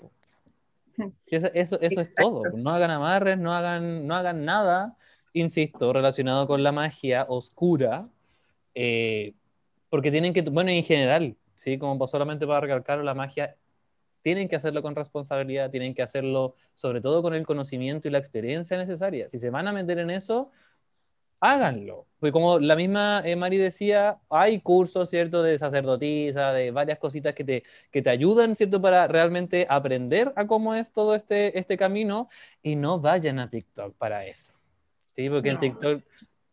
[LAUGHS] Eso, eso, eso es todo. No hagan amarres, no hagan, no hagan nada, insisto, relacionado con la magia oscura, eh, porque tienen que, bueno, en general, ¿sí? como solamente para recalcar la magia tienen que hacerlo con responsabilidad, tienen que hacerlo sobre todo con el conocimiento y la experiencia necesaria. Si se van a meter en eso, háganlo. Porque como la misma eh, Mari decía, hay cursos, ¿cierto?, de sacerdotisa, de varias cositas que te, que te ayudan, ¿cierto?, para realmente aprender a cómo es todo este, este camino y no vayan a TikTok para eso. ¿Sí? Porque en TikTok,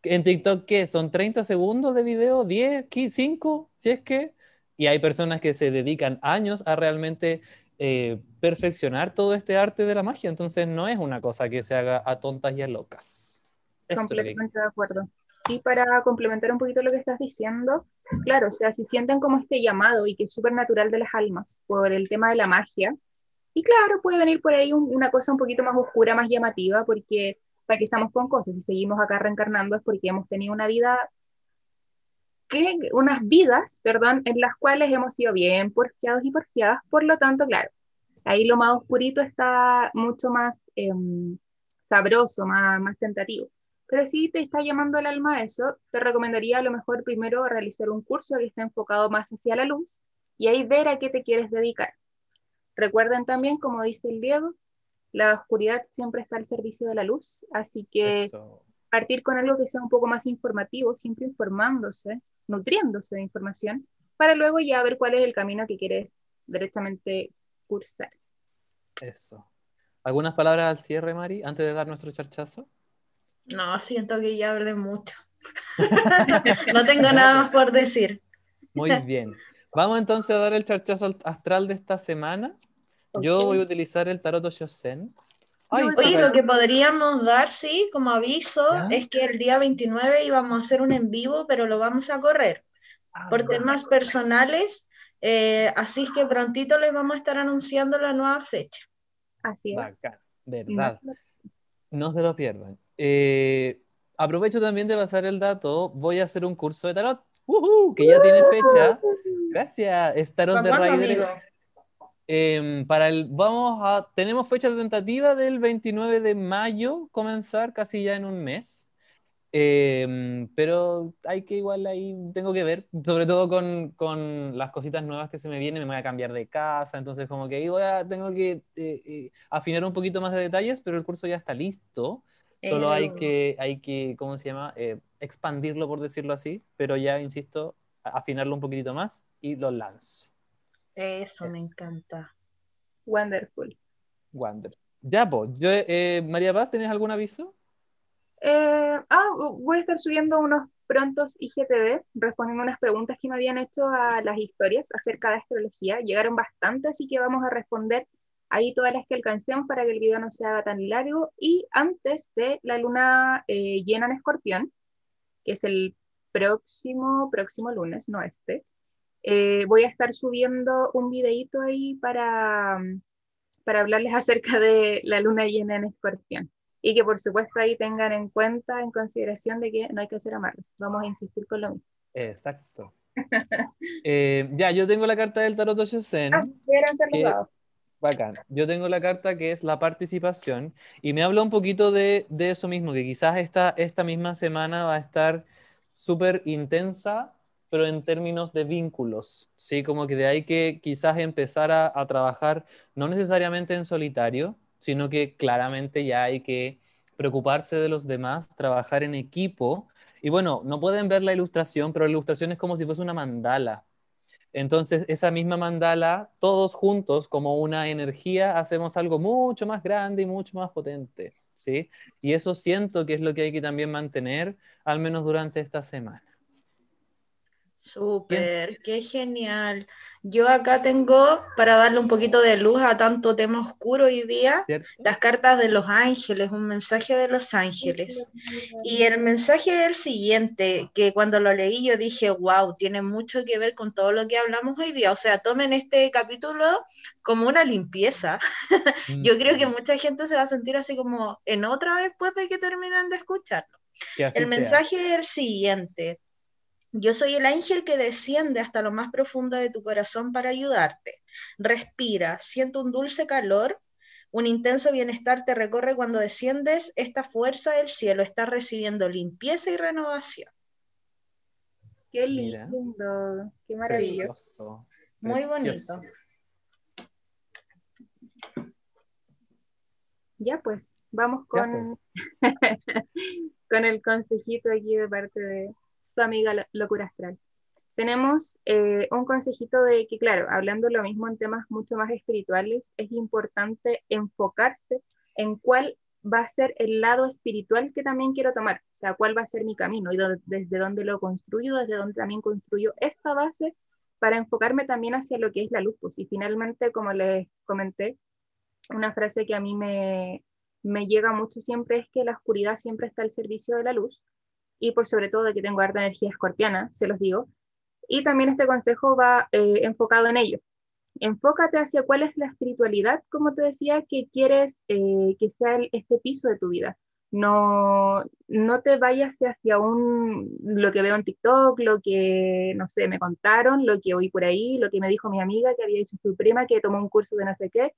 ¿en TikTok qué? ¿Son 30 segundos de video? ¿10? ¿5? Si es que... Y hay personas que se dedican años a realmente eh, perfeccionar todo este arte de la magia. Entonces no es una cosa que se haga a tontas y a locas. Completamente de acuerdo. Y para complementar un poquito lo que estás diciendo, claro, o sea, si sienten como este llamado y que es súper natural de las almas por el tema de la magia, y claro, puede venir por ahí una cosa un poquito más oscura, más llamativa, porque para que estamos con cosas, y seguimos acá reencarnando es porque hemos tenido una vida unas vidas, perdón, en las cuales hemos sido bien porfiados y porfiadas, por lo tanto, claro, ahí lo más oscurito está mucho más em, sabroso, más, más tentativo. Pero si te está llamando el alma a eso, te recomendaría a lo mejor primero realizar un curso que esté enfocado más hacia la luz y ahí ver a qué te quieres dedicar. Recuerden también, como dice el Diego, la oscuridad siempre está al servicio de la luz, así que partir con algo que sea un poco más informativo, siempre informándose, nutriéndose de información, para luego ya ver cuál es el camino que quieres directamente cursar. Eso. ¿Algunas palabras al cierre, Mari, antes de dar nuestro charchazo? No, siento que ya hablé mucho. [LAUGHS] no tengo nada más por decir. Muy bien. Vamos entonces a dar el charchazo astral de esta semana. Yo voy a utilizar el tarot Shosen. Oye, lo que podríamos dar, sí, como aviso, es que el día 29 íbamos a hacer un en vivo, pero lo vamos a correr ah, por temas personales, eh, así que prontito les vamos a estar anunciando la nueva fecha. Así es. verdad. No se lo pierdan. Eh, aprovecho también de pasar el dato, voy a hacer un curso de tarot, que ya tiene fecha. Gracias, es tarot de Raider. Em, para el, vamos a, tenemos fecha de tentativa del 29 de mayo, comenzar casi ya en un mes. Em, pero hay que igual ahí, tengo que ver, sobre todo con, con, las cositas nuevas que se me vienen, me voy a cambiar de casa, entonces como que ahí voy a, tengo que eh, eh, afinar un poquito más de detalles, pero el curso ya está listo. Solo hay que, hay que, ¿cómo se llama? Eh, expandirlo, por decirlo así, pero ya, insisto, afinarlo un poquito más y lo lanzo. Eso me encanta. Wonderful. Wonderful. Ya, pues, yo, eh, María Paz, ¿tenés algún aviso? Eh, ah, voy a estar subiendo unos prontos IGTV respondiendo unas preguntas que me habían hecho a las historias acerca de astrología. Llegaron bastante, así que vamos a responder ahí todas las que alcancemos para que el video no se haga tan largo. Y antes de la luna eh, llena en escorpión, que es el próximo, próximo lunes, no este, eh, voy a estar subiendo un videito ahí para, para hablarles [LAUGHS] acerca de la luna llena en escorpión. Y que por supuesto ahí tengan en cuenta, en consideración de que no hay que hacer amarros. Vamos a insistir con lo mismo. Exacto. [LAUGHS] Eh, ya, yo tengo la carta del tarot Shosen. Ah, Bacán. Yo tengo la carta que es la participación y me habla un poquito de, de eso mismo, que quizás esta, esta misma semana va a estar súper intensa pero en términos de vínculos, ¿sí? Como que de ahí que quizás empezar a, trabajar no necesariamente en solitario, sino que claramente ya hay que preocuparse de los demás, trabajar en equipo. Y bueno, no pueden ver la ilustración, pero la ilustración es como si fuese una mandala. Entonces, esa misma mandala, todos juntos, como una energía, hacemos algo mucho más grande y mucho más potente, ¿sí? Y eso siento que es lo que hay que también mantener, al menos durante esta semana. Súper, qué genial. Yo acá tengo, para darle un poquito de luz a tanto tema oscuro hoy día, las cartas de los ángeles, un mensaje de los ángeles. Y el mensaje es el siguiente, que cuando lo leí yo dije, wow, tiene mucho que ver con todo lo que hablamos hoy día. O sea, tomen este capítulo como una limpieza. [LAUGHS] yo creo que mm. mucha gente se va a sentir así como en otra después de que terminen de escucharlo. El mensaje es el siguiente. Yo soy el ángel que desciende hasta lo más profundo de tu corazón para ayudarte. Respira, siento un dulce calor, un intenso bienestar te recorre cuando desciendes. Esta fuerza del cielo está recibiendo limpieza y renovación. Qué lindo, qué maravilloso. Muy bonito. Ya pues, vamos con, pues. [LAUGHS] con el consejito aquí de parte de, su amiga Locura Astral. Tenemos eh, un consejito de que, claro, hablando lo mismo en temas mucho más espirituales, es importante enfocarse en cuál va a ser el lado espiritual que también quiero tomar, o sea, cuál va a ser mi camino y desde dónde lo construyo, desde dónde también construyo esta base para enfocarme también hacia lo que es la luz. Pues, y finalmente, como les comenté, una frase que a mí me, me llega mucho siempre es que la oscuridad siempre está al servicio de la luz y por sobre todo de que tengo harta energía escorpiana, se los digo. Y también este consejo va eh, enfocado en ello. Enfócate hacia cuál es la espiritualidad, como te decía, que quieres eh, que sea este piso de tu vida. No, no te vayas hacia un, lo que veo en TikTok, lo que, no sé, me contaron, lo que oí por ahí, lo que me dijo mi amiga que había hecho su prima, que tomó un curso de no sé qué.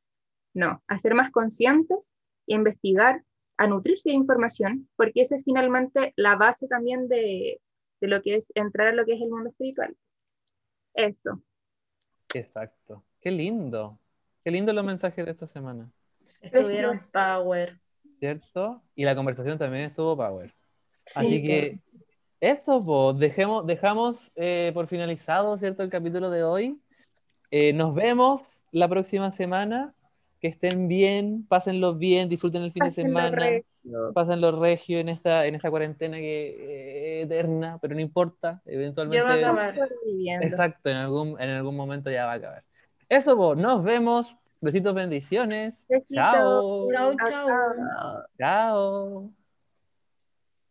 No, a ser más conscientes, investigar, a nutrirse de información, porque esa es finalmente la base también de, de lo que es entrar a lo que es el mundo espiritual. Eso. Exacto. Qué lindo. Qué lindo los mensajes de esta semana. Estuvieron power. ¿Cierto? Y la conversación también estuvo power. Así que eso, pues, dejemos, dejamos eh, por finalizado, ¿cierto? El capítulo de hoy. Eh, nos vemos la próxima semana que estén bien, pásenlo bien, disfruten el fin de semana, pásenlo regio en esta, en esta cuarentena que eh, eterna, pero no importa, eventualmente. Ya va a acabar. Exacto, en algún, en algún momento ya va a acabar. Eso, vos, nos vemos. Besitos, bendiciones. Chao. Chao, chao. Chao.